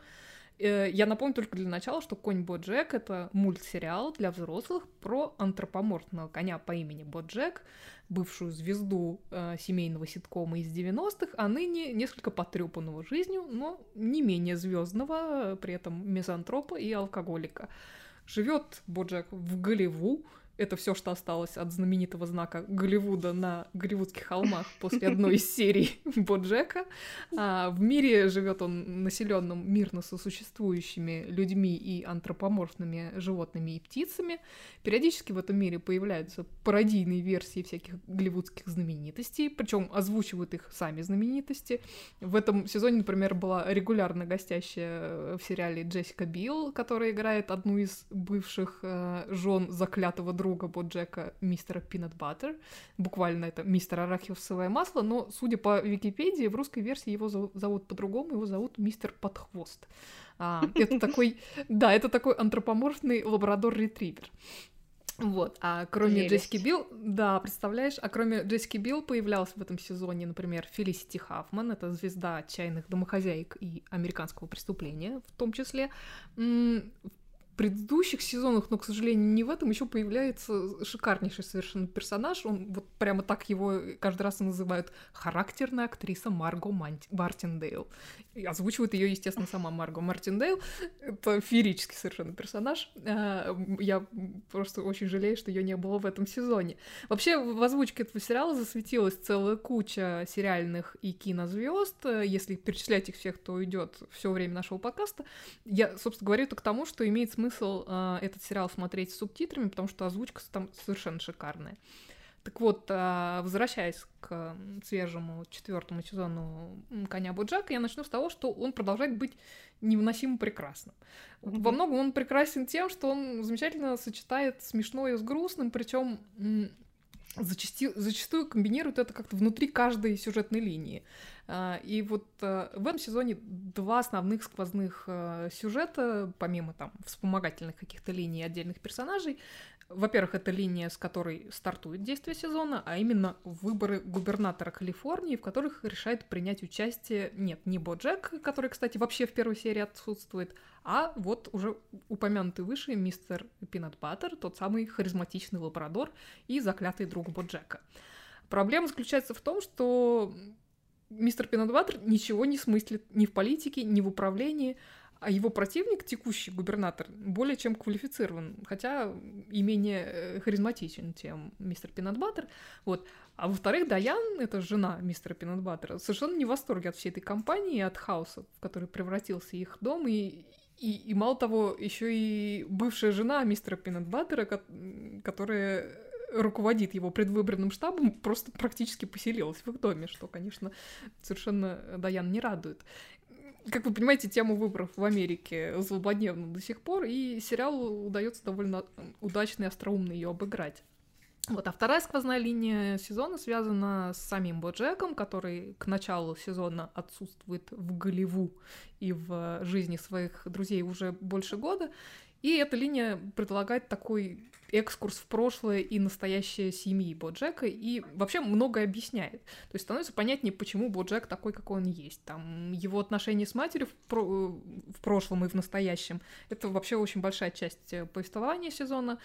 Я напомню только для начала, что «Конь Боджек» — это мультсериал для взрослых про антропоморфного коня по имени Боджек, бывшую звезду э, семейного ситкома из 90-х, а ныне несколько потрепанного жизнью, но не менее звездного, при этом мизантропа и алкоголика. Живет Боджек в Голливу, это все, что осталось от знаменитого знака Голливуда на Голливудских холмах после одной из серий Боджека. А в мире живет он населенным мирно сосуществующими людьми и антропоморфными животными и птицами. Периодически в этом мире появляются пародийные версии всяких голливудских знаменитостей, причем озвучивают их сами знаменитости. В этом сезоне, например, была регулярно гостящая в сериале Джессика Билл, которая играет одну из бывших э, жен заклятого друга Боджека, мистера Пинат Баттер. Буквально это мистер Арахисовое масло, но, судя по Википедии, в русской версии его зовут по-другому, его зовут мистер Подхвост. А, это такой, да, это такой антропоморфный лабрадор-ретривер. Вот, а кроме Прелесть. Джессики Билл, да, представляешь, а кроме Джессики Билл появлялся в этом сезоне, например, Фелисити Хаффман, это звезда отчаянных домохозяек и американского преступления в том числе. В предыдущих сезонах, но, к сожалению, не в этом, еще появляется шикарнейший совершенно персонаж. Он вот прямо так его каждый раз называют характерная актриса Марго Мартиндейл. И озвучивает ее, естественно, сама Марго Мартиндейл. Это феерический совершенно персонаж. А, я просто очень жалею, что ее не было в этом сезоне. Вообще, в озвучке этого сериала засветилась целая куча сериальных и кинозвезд. Если перечислять их всех, то идет все время нашего подкаста. Я, собственно, говорю это к тому, что имеет смысл смысл э, этот сериал смотреть с субтитрами, потому что озвучка там совершенно шикарная. Так вот, э, возвращаясь к свежему четвертому сезону «Коня Буджака», я начну с того, что он продолжает быть невыносимо прекрасным. Mm-hmm. Во многом он прекрасен тем, что он замечательно сочетает смешное с грустным, причем зачастую, зачастую комбинирует это как-то внутри каждой сюжетной линии. А, и вот э, в этом сезоне два основных сквозных э, сюжета, помимо там вспомогательных каких-то линий отдельных персонажей, во-первых, это линия, с которой стартует действие сезона, а именно выборы губернатора Калифорнии, в которых решает принять участие, нет, не Боджек, который, кстати, вообще в первой серии отсутствует, а вот уже упомянутый выше мистер Пинат Баттер, тот самый харизматичный лабрадор и заклятый друг Боджека. Проблема заключается в том, что мистер Пинат Баттер ничего не смыслит ни в политике, ни в управлении, а его противник, текущий губернатор, более чем квалифицирован, хотя и менее э, харизматичен, чем мистер Пинатбаттер. Вот. А во-вторых, Даян, это жена мистера Пинатбаттера, совершенно не в восторге от всей этой компании, от хаоса, в который превратился их дом, и, и, и мало того, еще и бывшая жена мистера Пинатбаттера, которая руководит его предвыборным штабом, просто практически поселилась в их доме, что, конечно, совершенно Даян не радует как вы понимаете, тему выборов в Америке злободневна до сих пор, и сериалу удается довольно удачно и остроумно ее обыграть. Вот, а вторая сквозная линия сезона связана с самим Боджеком, который к началу сезона отсутствует в Голливу и в жизни своих друзей уже больше года. И эта линия предлагает такой экскурс в прошлое и настоящее семьи Боджека, и вообще многое объясняет. То есть становится понятнее, почему Боджек такой, какой он есть. Там его отношения с матерью в, про... в прошлом и в настоящем. Это вообще очень большая часть э, повествования сезона.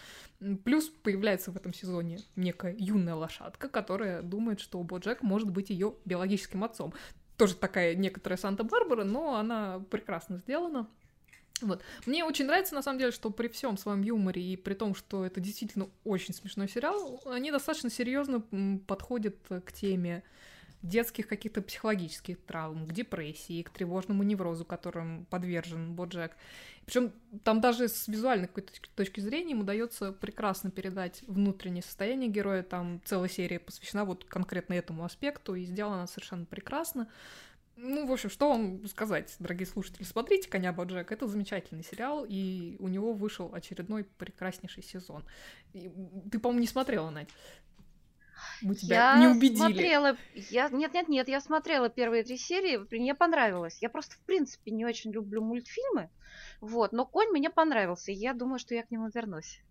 Плюс появляется в этом сезоне некая юная лошадка, которая думает, что Боджек может быть ее биологическим отцом. Тоже такая некоторая Санта-Барбара, но она прекрасно сделана. Вот. Мне очень нравится, на самом деле, что при всем своем юморе и при том, что это действительно очень смешной сериал, они достаточно серьезно подходят к теме детских каких-то психологических травм, к депрессии, к тревожному неврозу, которым подвержен Боджек. Причем там даже с визуальной какой-то точки зрения им удается прекрасно передать внутреннее состояние героя. Там целая серия посвящена вот конкретно этому аспекту, и сделана совершенно прекрасно. Ну, в общем, что вам сказать, дорогие слушатели? Смотрите «Коня Боджек», это замечательный сериал, и у него вышел очередной прекраснейший сезон. И ты, по-моему, не смотрела, Надь? Мы тебя я не убедили. Смотрела, я, нет, нет, нет, я смотрела первые три серии, мне понравилось. Я просто, в принципе, не очень люблю мультфильмы, вот, но конь мне понравился, и я думаю, что я к нему вернусь.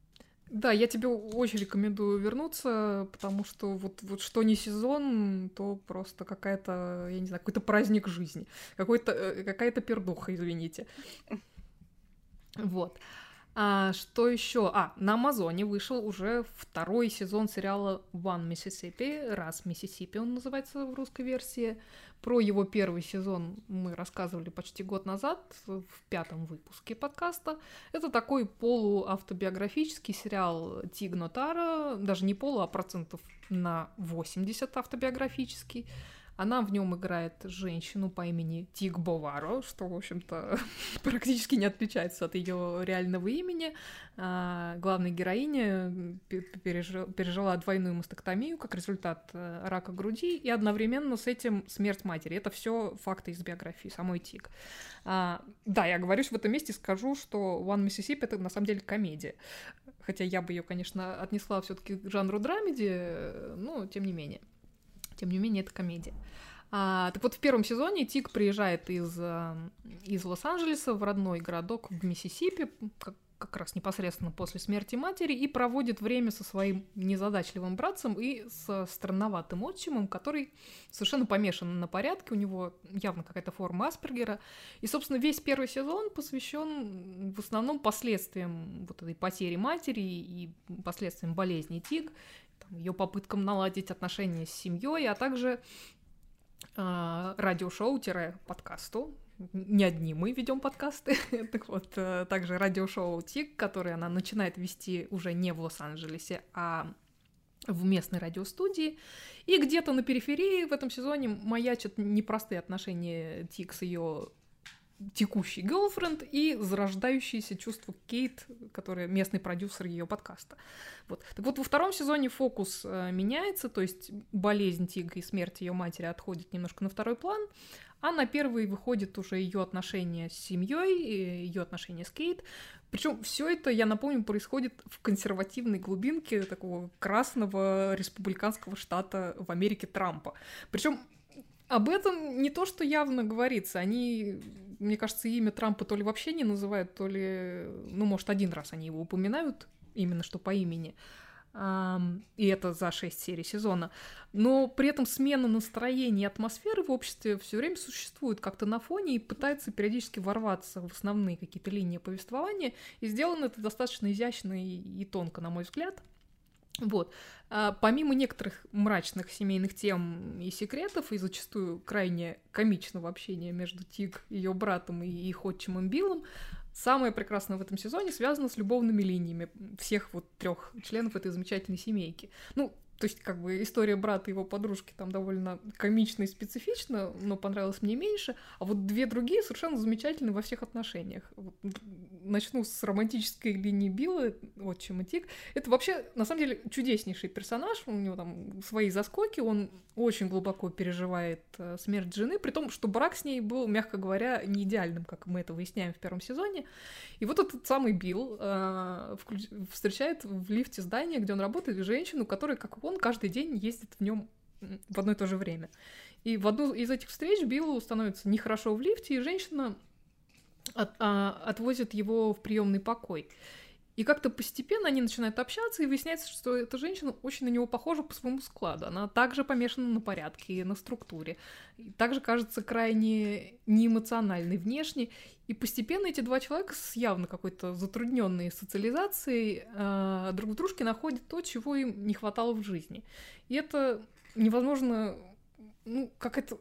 Да, я тебе очень рекомендую вернуться, потому что вот, вот что не сезон, то просто какая-то, я не знаю, какой-то праздник жизни, какой-то, э, какая-то пердуха, извините. Вот. А, что еще? А, на Амазоне вышел уже второй сезон сериала One Mississippi, раз Миссисипи он называется в русской версии. Про его первый сезон мы рассказывали почти год назад в пятом выпуске подкаста. Это такой полуавтобиографический сериал Тиг Нотара, даже не полу, а процентов на 80 автобиографический. Она в нем играет женщину по имени Тиг Боваро, что, в общем-то, практически не отличается от ее реального имени. А, главная героиня пережила, пережила двойную мастектомию как результат э, рака груди и одновременно с этим смерть матери. Это все факты из биографии самой Тиг. А, да, я говорю в этом месте, скажу, что One Mississippi это на самом деле комедия. Хотя я бы ее, конечно, отнесла все-таки к жанру драмеди, э, но тем не менее. Тем не менее, это комедия. А, так вот, в первом сезоне Тик приезжает из, э, из Лос-Анджелеса в родной городок в Миссисипи, как, как раз непосредственно после смерти матери, и проводит время со своим незадачливым братцем и со странноватым отчимом, который совершенно помешан на порядке, у него явно какая-то форма Аспергера. И, собственно, весь первый сезон посвящен в основном последствиям вот этой потери матери и последствиям болезни Тиг, ее попыткам наладить отношения с семьей, а также э, радиошоу-подкасту. Не одни мы ведем подкасты. так вот, э, также радиошоу Тик, которое она начинает вести уже не в Лос-Анджелесе, а в местной радиостудии. И где-то на периферии в этом сезоне маячат непростые отношения Тик с ее текущий girlfriend и зарождающееся чувство Кейт, которая местный продюсер ее подкаста. Вот. Так вот, во втором сезоне фокус э, меняется, то есть болезнь Тига и смерть ее матери отходит немножко на второй план, а на первый выходит уже ее отношения с семьей, ее отношения с Кейт. Причем все это, я напомню, происходит в консервативной глубинке такого красного республиканского штата в Америке Трампа. Причем об этом не то, что явно говорится. Они, мне кажется, имя Трампа то ли вообще не называют, то ли, ну, может, один раз они его упоминают, именно что по имени. И это за шесть серий сезона. Но при этом смена настроения и атмосферы в обществе все время существует как-то на фоне и пытается периодически ворваться в основные какие-то линии повествования. И сделано это достаточно изящно и, и тонко, на мой взгляд. Вот. А, помимо некоторых мрачных семейных тем и секретов, и зачастую крайне комичного общения между Тиг, ее братом и их отчимом Биллом, самое прекрасное в этом сезоне связано с любовными линиями всех вот трех членов этой замечательной семейки. Ну, то есть, как бы, история брата и его подружки там довольно комична и специфична, но понравилась мне меньше. А вот две другие совершенно замечательны во всех отношениях. Вот, начну с романтической линии Билла, отчима Тик. Это вообще, на самом деле, чудеснейший персонаж. У него там свои заскоки, он очень глубоко переживает э, смерть жены, при том, что брак с ней был, мягко говоря, не идеальным, как мы это выясняем в первом сезоне. И вот этот самый Билл э, встречает в лифте здания, где он работает, женщину, которая, как он каждый день ездит в нем в одно и то же время. И в одну из этих встреч Биллу становится нехорошо в лифте, и женщина от, а, отвозит его в приемный покой. И как-то постепенно они начинают общаться, и выясняется, что эта женщина очень на него похожа по своему складу. Она также помешана на порядке, на структуре. И также кажется крайне неэмоциональной внешне. И постепенно эти два человека с явно какой-то затрудненной социализацией э, друг в дружке находят то, чего им не хватало в жизни. И это невозможно, ну, как это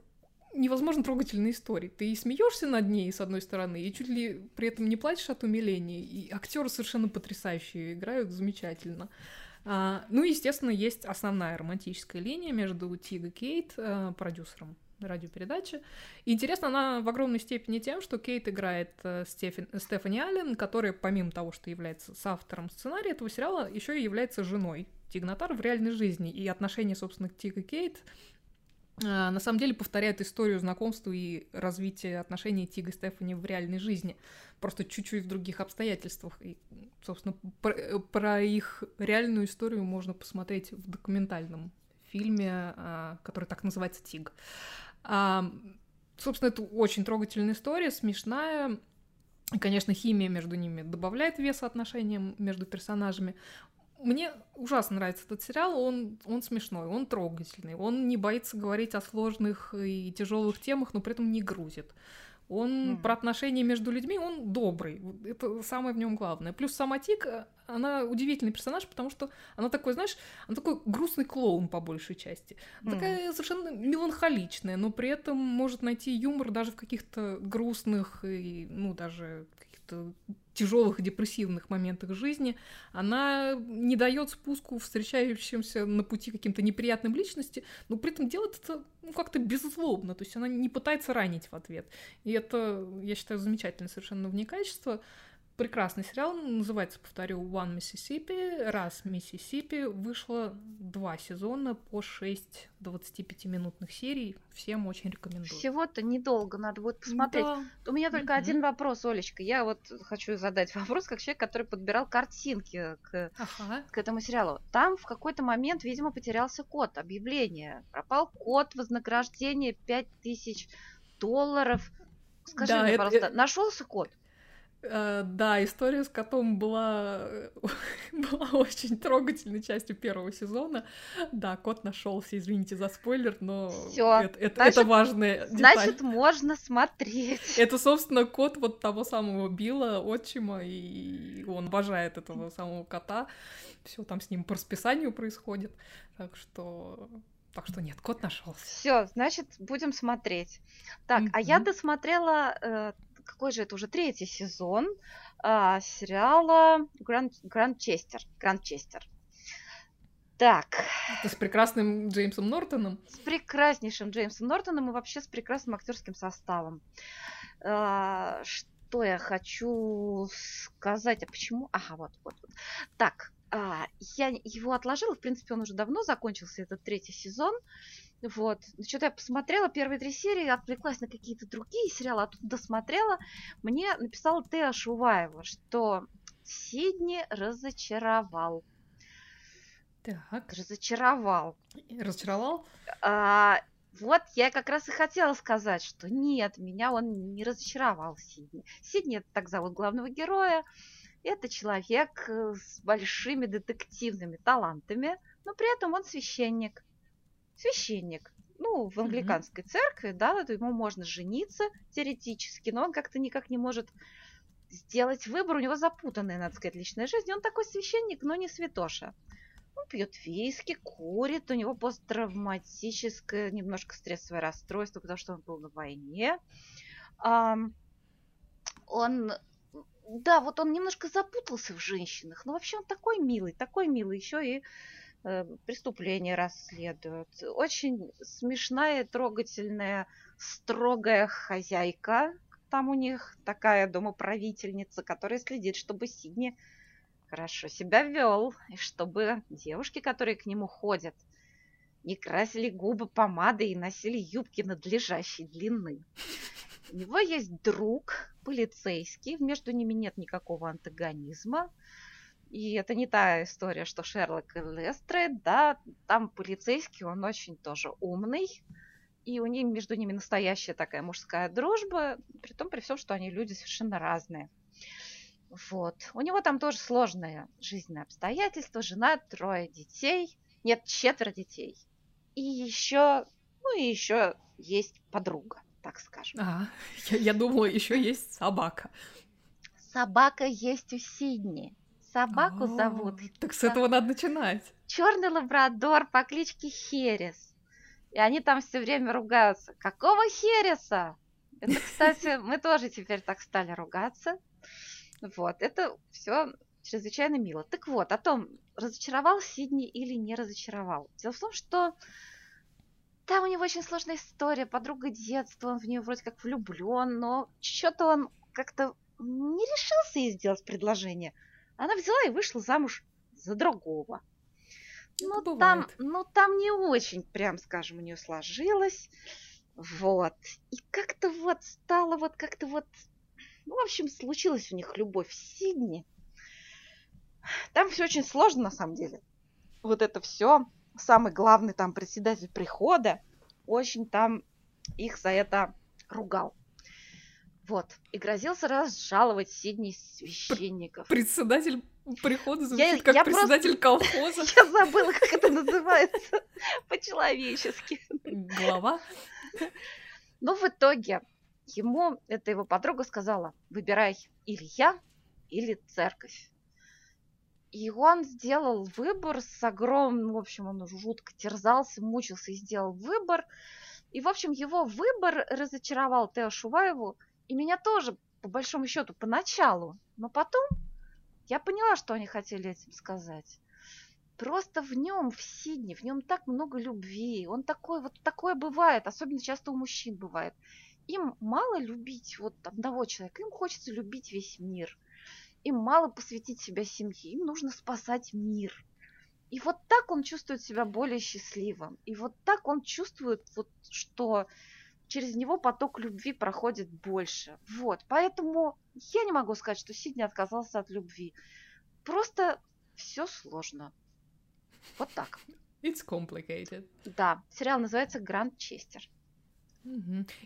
невозможно трогательной истории. Ты и смеешься над ней, с одной стороны, и чуть ли при этом не плачешь от умиления. И актеры совершенно потрясающие, играют замечательно. А, ну, естественно, есть основная романтическая линия между Тиг и Кейт, а, продюсером радиопередачи. И интересна она в огромной степени тем, что Кейт играет э, Стефен, Стефани Аллен, которая, помимо того, что является соавтором сценария этого сериала, еще и является женой Тигнатар в реальной жизни. И отношения, собственно, Тиг и Кейт на самом деле повторяет историю знакомства и развития отношений Тига и Стефани в реальной жизни, просто чуть-чуть в других обстоятельствах. И, собственно, про, про их реальную историю можно посмотреть в документальном фильме, а, который так называется «Тиг». А, собственно, это очень трогательная история, смешная, Конечно, химия между ними добавляет веса отношениям между персонажами. Мне ужасно нравится этот сериал, он, он смешной, он трогательный, он не боится говорить о сложных и тяжелых темах, но при этом не грузит. Он mm. про отношения между людьми, он добрый. Это самое в нем главное. Плюс сама Тик, она удивительный персонаж, потому что она такой, знаешь, она такой грустный клоун по большей части. mm. Такая совершенно меланхоличная, но при этом может найти юмор даже в каких-то грустных и, ну, даже каких-то тяжелых депрессивных моментах жизни, она не дает спуску встречающимся на пути каким-то неприятным личности, но при этом делает это ну, как-то беззлобно, то есть она не пытается ранить в ответ. И это, я считаю, замечательное совершенно в ней качество прекрасный сериал, называется, повторю, One Mississippi, раз Миссисипи. Вышло два сезона по 6 25-минутных серий. Всем очень рекомендую. Всего-то недолго, надо будет посмотреть. Да. У меня только mm-hmm. один вопрос, Олечка. Я вот хочу задать вопрос, как человек, который подбирал картинки к, ага. к этому сериалу. Там в какой-то момент, видимо, потерялся код объявления. Пропал код вознаграждения 5000 долларов. Скажи да, мне, это, пожалуйста, нашелся код? Uh, да, история с котом была, была очень трогательной частью первого сезона. Да, кот нашелся, извините за спойлер, но Всё, это, это, значит, это важная деталь. Значит, можно смотреть. Это, собственно, кот вот того самого Билла, отчима, и он обожает этого самого кота. Все там с ним по расписанию происходит. Так что так что нет, кот нашелся. Все, значит, будем смотреть. Так, mm-hmm. а я досмотрела э, какой же это уже третий сезон а, сериала Гранд, Грандчестер. Грандчестер. Так. Это с прекрасным Джеймсом Нортоном? С прекраснейшим Джеймсом Нортоном и вообще с прекрасным актерским составом. А, что я хочу сказать? А почему? Ага, вот, вот, вот. Так, а, я его отложила. В принципе, он уже давно закончился, этот третий сезон. Вот. Что-то я посмотрела первые три серии, отвлеклась на какие-то другие сериалы, а тут досмотрела. Мне написала Теа Шуваева, что Сидни разочаровал. Так. Разочаровал. Разочаровал? А, вот я как раз и хотела сказать, что нет, меня он не разочаровал Сидни. Сидни это так зовут главного героя. Это человек э, с большими детективными талантами, но при этом он священник священник. Ну, в англиканской mm-hmm. церкви, да, то ему можно жениться теоретически, но он как-то никак не может сделать выбор. У него запутанная, надо сказать, личная жизнь. Он такой священник, но не святоша. Он пьет виски, курит, у него посттравматическое немножко стрессовое расстройство, потому что он был на войне. Он, да, вот он немножко запутался в женщинах, но вообще он такой милый, такой милый, еще и преступления расследуют. Очень смешная, трогательная, строгая хозяйка. Там у них такая домоправительница, которая следит, чтобы Сидни хорошо себя вел, и чтобы девушки, которые к нему ходят, не красили губы помадой и носили юбки надлежащей длины. У него есть друг, полицейский, между ними нет никакого антагонизма. И это не та история, что Шерлок и Лестрейд, да, там полицейский, он очень тоже умный, и у них между ними настоящая такая мужская дружба, при том, при всем, что они люди совершенно разные. Вот. У него там тоже сложные жизненные обстоятельства, жена, трое детей, нет, четверо детей. И еще, ну и еще есть подруга, так скажем. А, я, я думала, еще есть собака. Собака есть у Сидни собаку О, зовут. Так с этого надо начинать. Черный лабрадор по кличке Херес. И они там все время ругаются. Какого Хереса? Это, кстати, мы тоже теперь так стали ругаться. Вот, это все чрезвычайно мило. Так вот, о том, разочаровал Сидни или не разочаровал. Дело в том, что там у него очень сложная история, подруга детства, он в нее вроде как влюблен, но что-то он как-то не решился ей сделать предложение. Она взяла и вышла замуж за другого. Ну, ну там, ну, там не очень, прям скажем, у нее сложилось. Вот. И как-то вот стало вот как-то вот... Ну, в общем, случилась у них любовь в Сидни. Там все очень сложно, на самом деле. Вот это все. Самый главный там председатель прихода очень там их за это ругал. Вот. И грозился разжаловать Сидни священников. Председатель прихода звучит я, как я председатель просто... колхоза. Я забыла, как это называется по-человечески. Глава? Ну, в итоге ему эта его подруга сказала, выбирай или я, или церковь. И он сделал выбор с огромным, в общем, он жутко терзался, мучился и сделал выбор. И, в общем, его выбор разочаровал Тео Шуваеву, и меня тоже, по большому счету, поначалу. Но потом я поняла, что они хотели этим сказать. Просто в нем, в Сидне, в нем так много любви. Он такой, вот такое бывает, особенно часто у мужчин бывает. Им мало любить вот одного человека, им хочется любить весь мир. Им мало посвятить себя семье, им нужно спасать мир. И вот так он чувствует себя более счастливым. И вот так он чувствует, вот, что через него поток любви проходит больше. Вот. Поэтому я не могу сказать, что Сидни отказался от любви. Просто все сложно. Вот так. It's complicated. Да. Сериал называется Гранд Честер.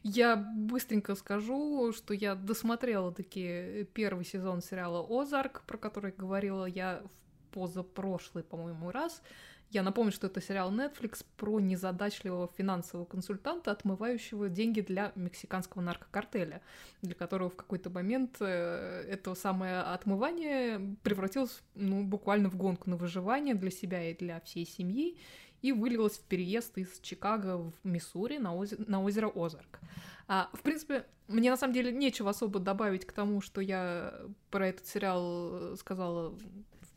Я быстренько скажу, что я досмотрела таки первый сезон сериала «Озарк», про который говорила я в позапрошлый, по-моему, раз. Я напомню, что это сериал Netflix про незадачливого финансового консультанта, отмывающего деньги для мексиканского наркокартеля, для которого в какой-то момент э, это самое отмывание превратилось ну, буквально в гонку на выживание для себя и для всей семьи и вылилось в переезд из Чикаго в Миссури на, озеро, на озеро Озарк. А, в принципе, мне на самом деле нечего особо добавить к тому, что я про этот сериал сказала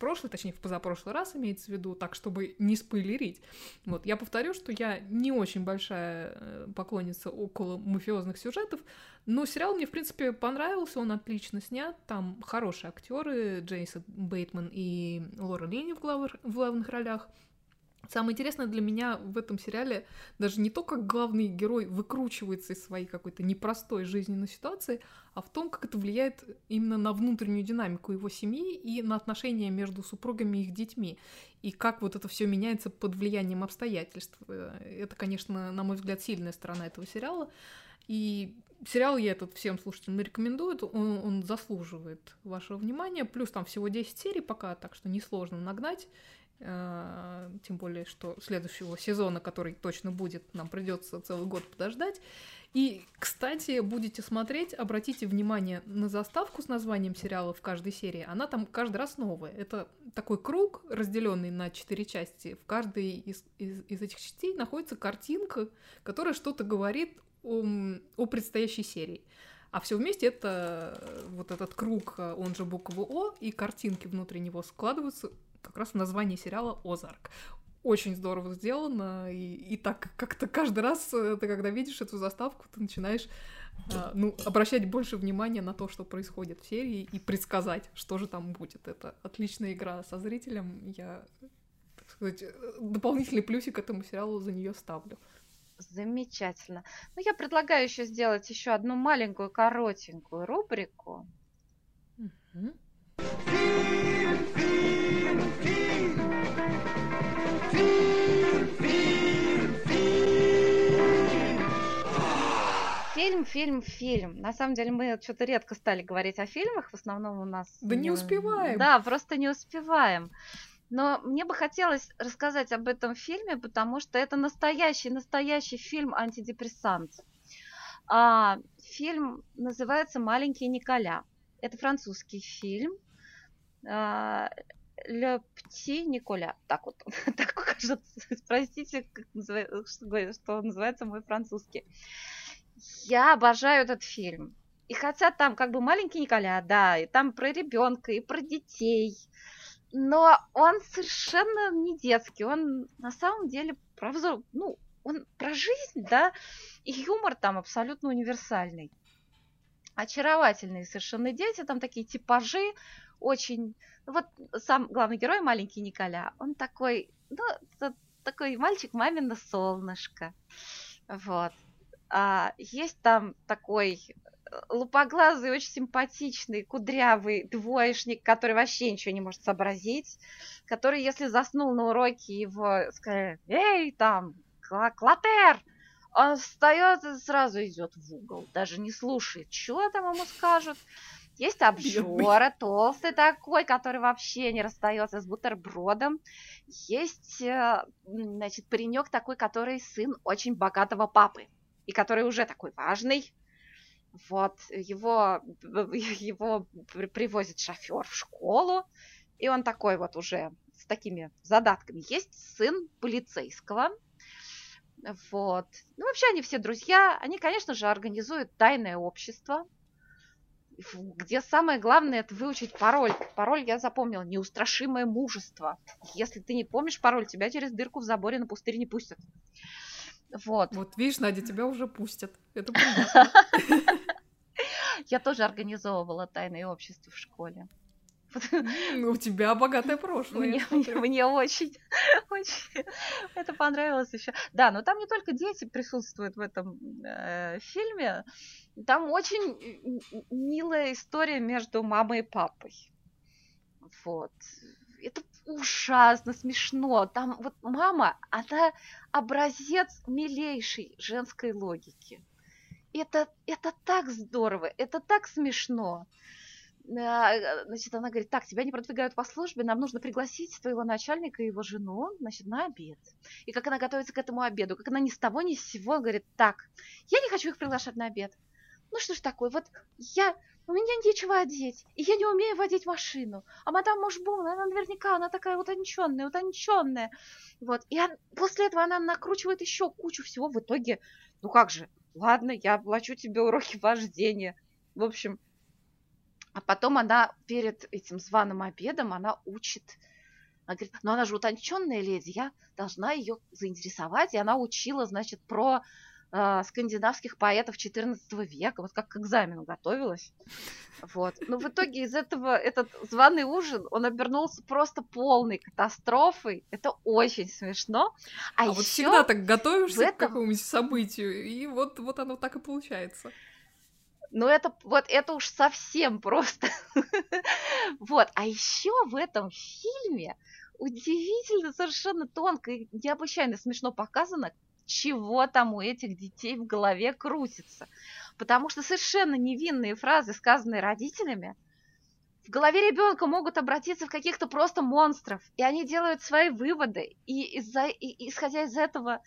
прошлый, точнее, в позапрошлый раз имеется в виду, так, чтобы не спойлерить. Вот, я повторю, что я не очень большая э, поклонница около мафиозных сюжетов, но сериал мне, в принципе, понравился, он отлично снят, там хорошие актеры, Джейсон Бейтман и Лора Лини в, глав... в главных ролях — Самое интересное для меня в этом сериале даже не то, как главный герой выкручивается из своей какой-то непростой жизненной ситуации, а в том, как это влияет именно на внутреннюю динамику его семьи и на отношения между супругами и их детьми. И как вот это все меняется под влиянием обстоятельств. Э, это, конечно, на мой взгляд, сильная сторона этого сериала. И сериал я этот всем слушателям рекомендую, он, он заслуживает вашего внимания. Плюс там всего 10 серий пока, так что несложно нагнать. Э, тем более, что следующего сезона, который точно будет, нам придется целый год подождать. И, кстати, будете смотреть, обратите внимание на заставку с названием сериала в каждой серии. Она там каждый раз новая. Это такой круг, разделенный на четыре части. В каждой из, из, из этих частей находится картинка, которая что-то говорит о, о предстоящей серии. А все вместе это вот этот круг, он же буквы О, и картинки внутри него складываются как раз название сериала «Озарк». Очень здорово сделано, и, и так как-то каждый раз э, ты, когда видишь эту заставку, ты начинаешь а, ну, обращать больше внимания на то, что происходит в серии, и предсказать, что же там будет. Это отличная игра со зрителем. Я, так сказать, дополнительный плюсик этому сериалу за нее ставлю. Замечательно. Ну, я предлагаю еще сделать еще одну маленькую коротенькую рубрику. Угу. Фильм, фильм, фильм. На самом деле мы что-то редко стали говорить о фильмах, в основном у нас... Да не успеваем. Да, просто не успеваем. Но мне бы хотелось рассказать об этом фильме, потому что это настоящий, настоящий фильм антидепрессант. А, фильм называется «Маленький Николя». Это французский фильм. А, Ле Пти Николя. Так вот, так кажется. Простите, называется, что называется мой французский. Я обожаю этот фильм. И хотя там как бы маленький Николя, да, и там про ребенка, и про детей, но он совершенно не детский, он на самом деле про взор, ну, он про жизнь, да, и юмор там абсолютно универсальный. Очаровательные совершенно дети, там такие типажи, очень... Вот сам главный герой, маленький Николя, он такой, ну, такой мальчик мамино солнышко. Вот. А, есть там такой э, лупоглазый, очень симпатичный, кудрявый двоечник, который вообще ничего не может сообразить, который, если заснул на уроке, его сказали, эй, там, Клотер, он встает и сразу идет в угол, даже не слушает, что там ему скажут. Есть обжора, толстый такой, который вообще не расстается с бутербродом. Есть, э, значит, паренек такой, который сын очень богатого папы и который уже такой важный. Вот, его, его привозит шофер в школу, и он такой вот уже с такими задатками. Есть сын полицейского, вот. Ну, вообще они все друзья. Они, конечно же, организуют тайное общество, где самое главное это выучить пароль. Пароль я запомнила. Неустрашимое мужество. Если ты не помнишь пароль, тебя через дырку в заборе на пустырь не пустят. Вот. Вот, видишь, Надя, тебя уже пустят. Это. Я тоже организовывала тайное общество в школе. У тебя богатое прошлое. Мне, мне, мне очень, очень это понравилось еще. Да, но там не только дети присутствуют в этом э, фильме, там очень милая история между мамой и папой. Вот. Это ужасно смешно. Там вот мама, она образец милейшей женской логики. Это, это так здорово, это так смешно. А, значит, она говорит, так, тебя не продвигают по службе, нам нужно пригласить твоего начальника и его жену, значит, на обед. И как она готовится к этому обеду, как она ни с того ни с сего говорит, так, я не хочу их приглашать на обед. Ну что ж такое, вот я, у меня нечего одеть, и я не умею водить машину. А мадам Мушбум, она наверняка, она такая утонченная, утонченная. Вот, и он, после этого она накручивает еще кучу всего. В итоге, ну как же, ладно, я оплачу тебе уроки вождения. В общем, а потом она перед этим званым обедом, она учит, она говорит, ну она же утонченная леди, я должна ее заинтересовать. И она учила, значит, про э, скандинавских поэтов XIV века, вот как к экзамену готовилась. Вот. Но в итоге из этого этот званый ужин, он обернулся просто полной катастрофой. Это очень смешно. А, а вот всегда так готовишься этом... к какому-нибудь событию, и вот, вот оно так и получается. Ну, это вот это уж совсем просто. вот. А еще в этом фильме удивительно, совершенно тонко и необычайно смешно показано, чего там у этих детей в голове крутится. Потому что совершенно невинные фразы, сказанные родителями, в голове ребенка могут обратиться в каких-то просто монстров, и они делают свои выводы, и, из-за, и исходя из этого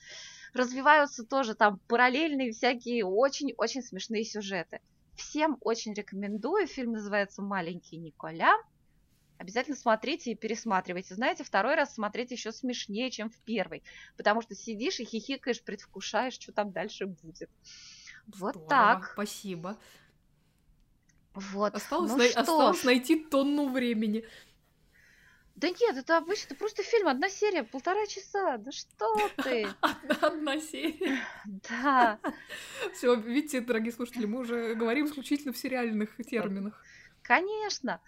развиваются тоже там параллельные всякие очень-очень смешные сюжеты. Всем очень рекомендую. Фильм называется «Маленький Николя». Обязательно смотрите и пересматривайте. Знаете, второй раз смотреть еще смешнее, чем в первый. Потому что сидишь и хихикаешь, предвкушаешь, что там дальше будет. Вот Здорово, так. Спасибо. Вот. Осталось, ну на... осталось найти тонну времени. Да нет, это обычно это просто фильм, одна серия, полтора часа. Да что ты? Одна серия. Да. Все, видите, дорогие слушатели, мы уже говорим исключительно в сериальных терминах. Конечно.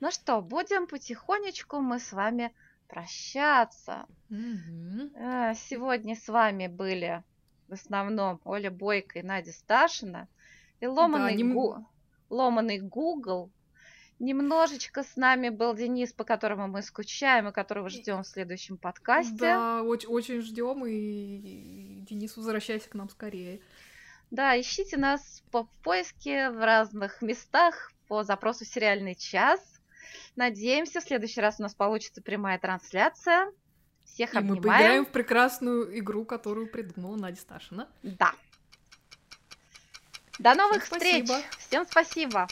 Ну что, будем потихонечку мы с вами прощаться. Э, сегодня с вами были в основном Оля Бойко и Надя Сташина. И ломаный, да, гу... ломаный Google Немножечко с нами был Денис, по которому мы скучаем и которого ждем в следующем подкасте. Да, очень, очень ждем, и Денис, возвращайся к нам скорее. Да, ищите нас по поиске в разных местах по запросу «Сериальный час». Надеемся, в следующий раз у нас получится прямая трансляция. Всех и обнимаем. мы поиграем в прекрасную игру, которую придумала Надя Сташина. Да. До новых Всем встреч! Спасибо. Всем спасибо!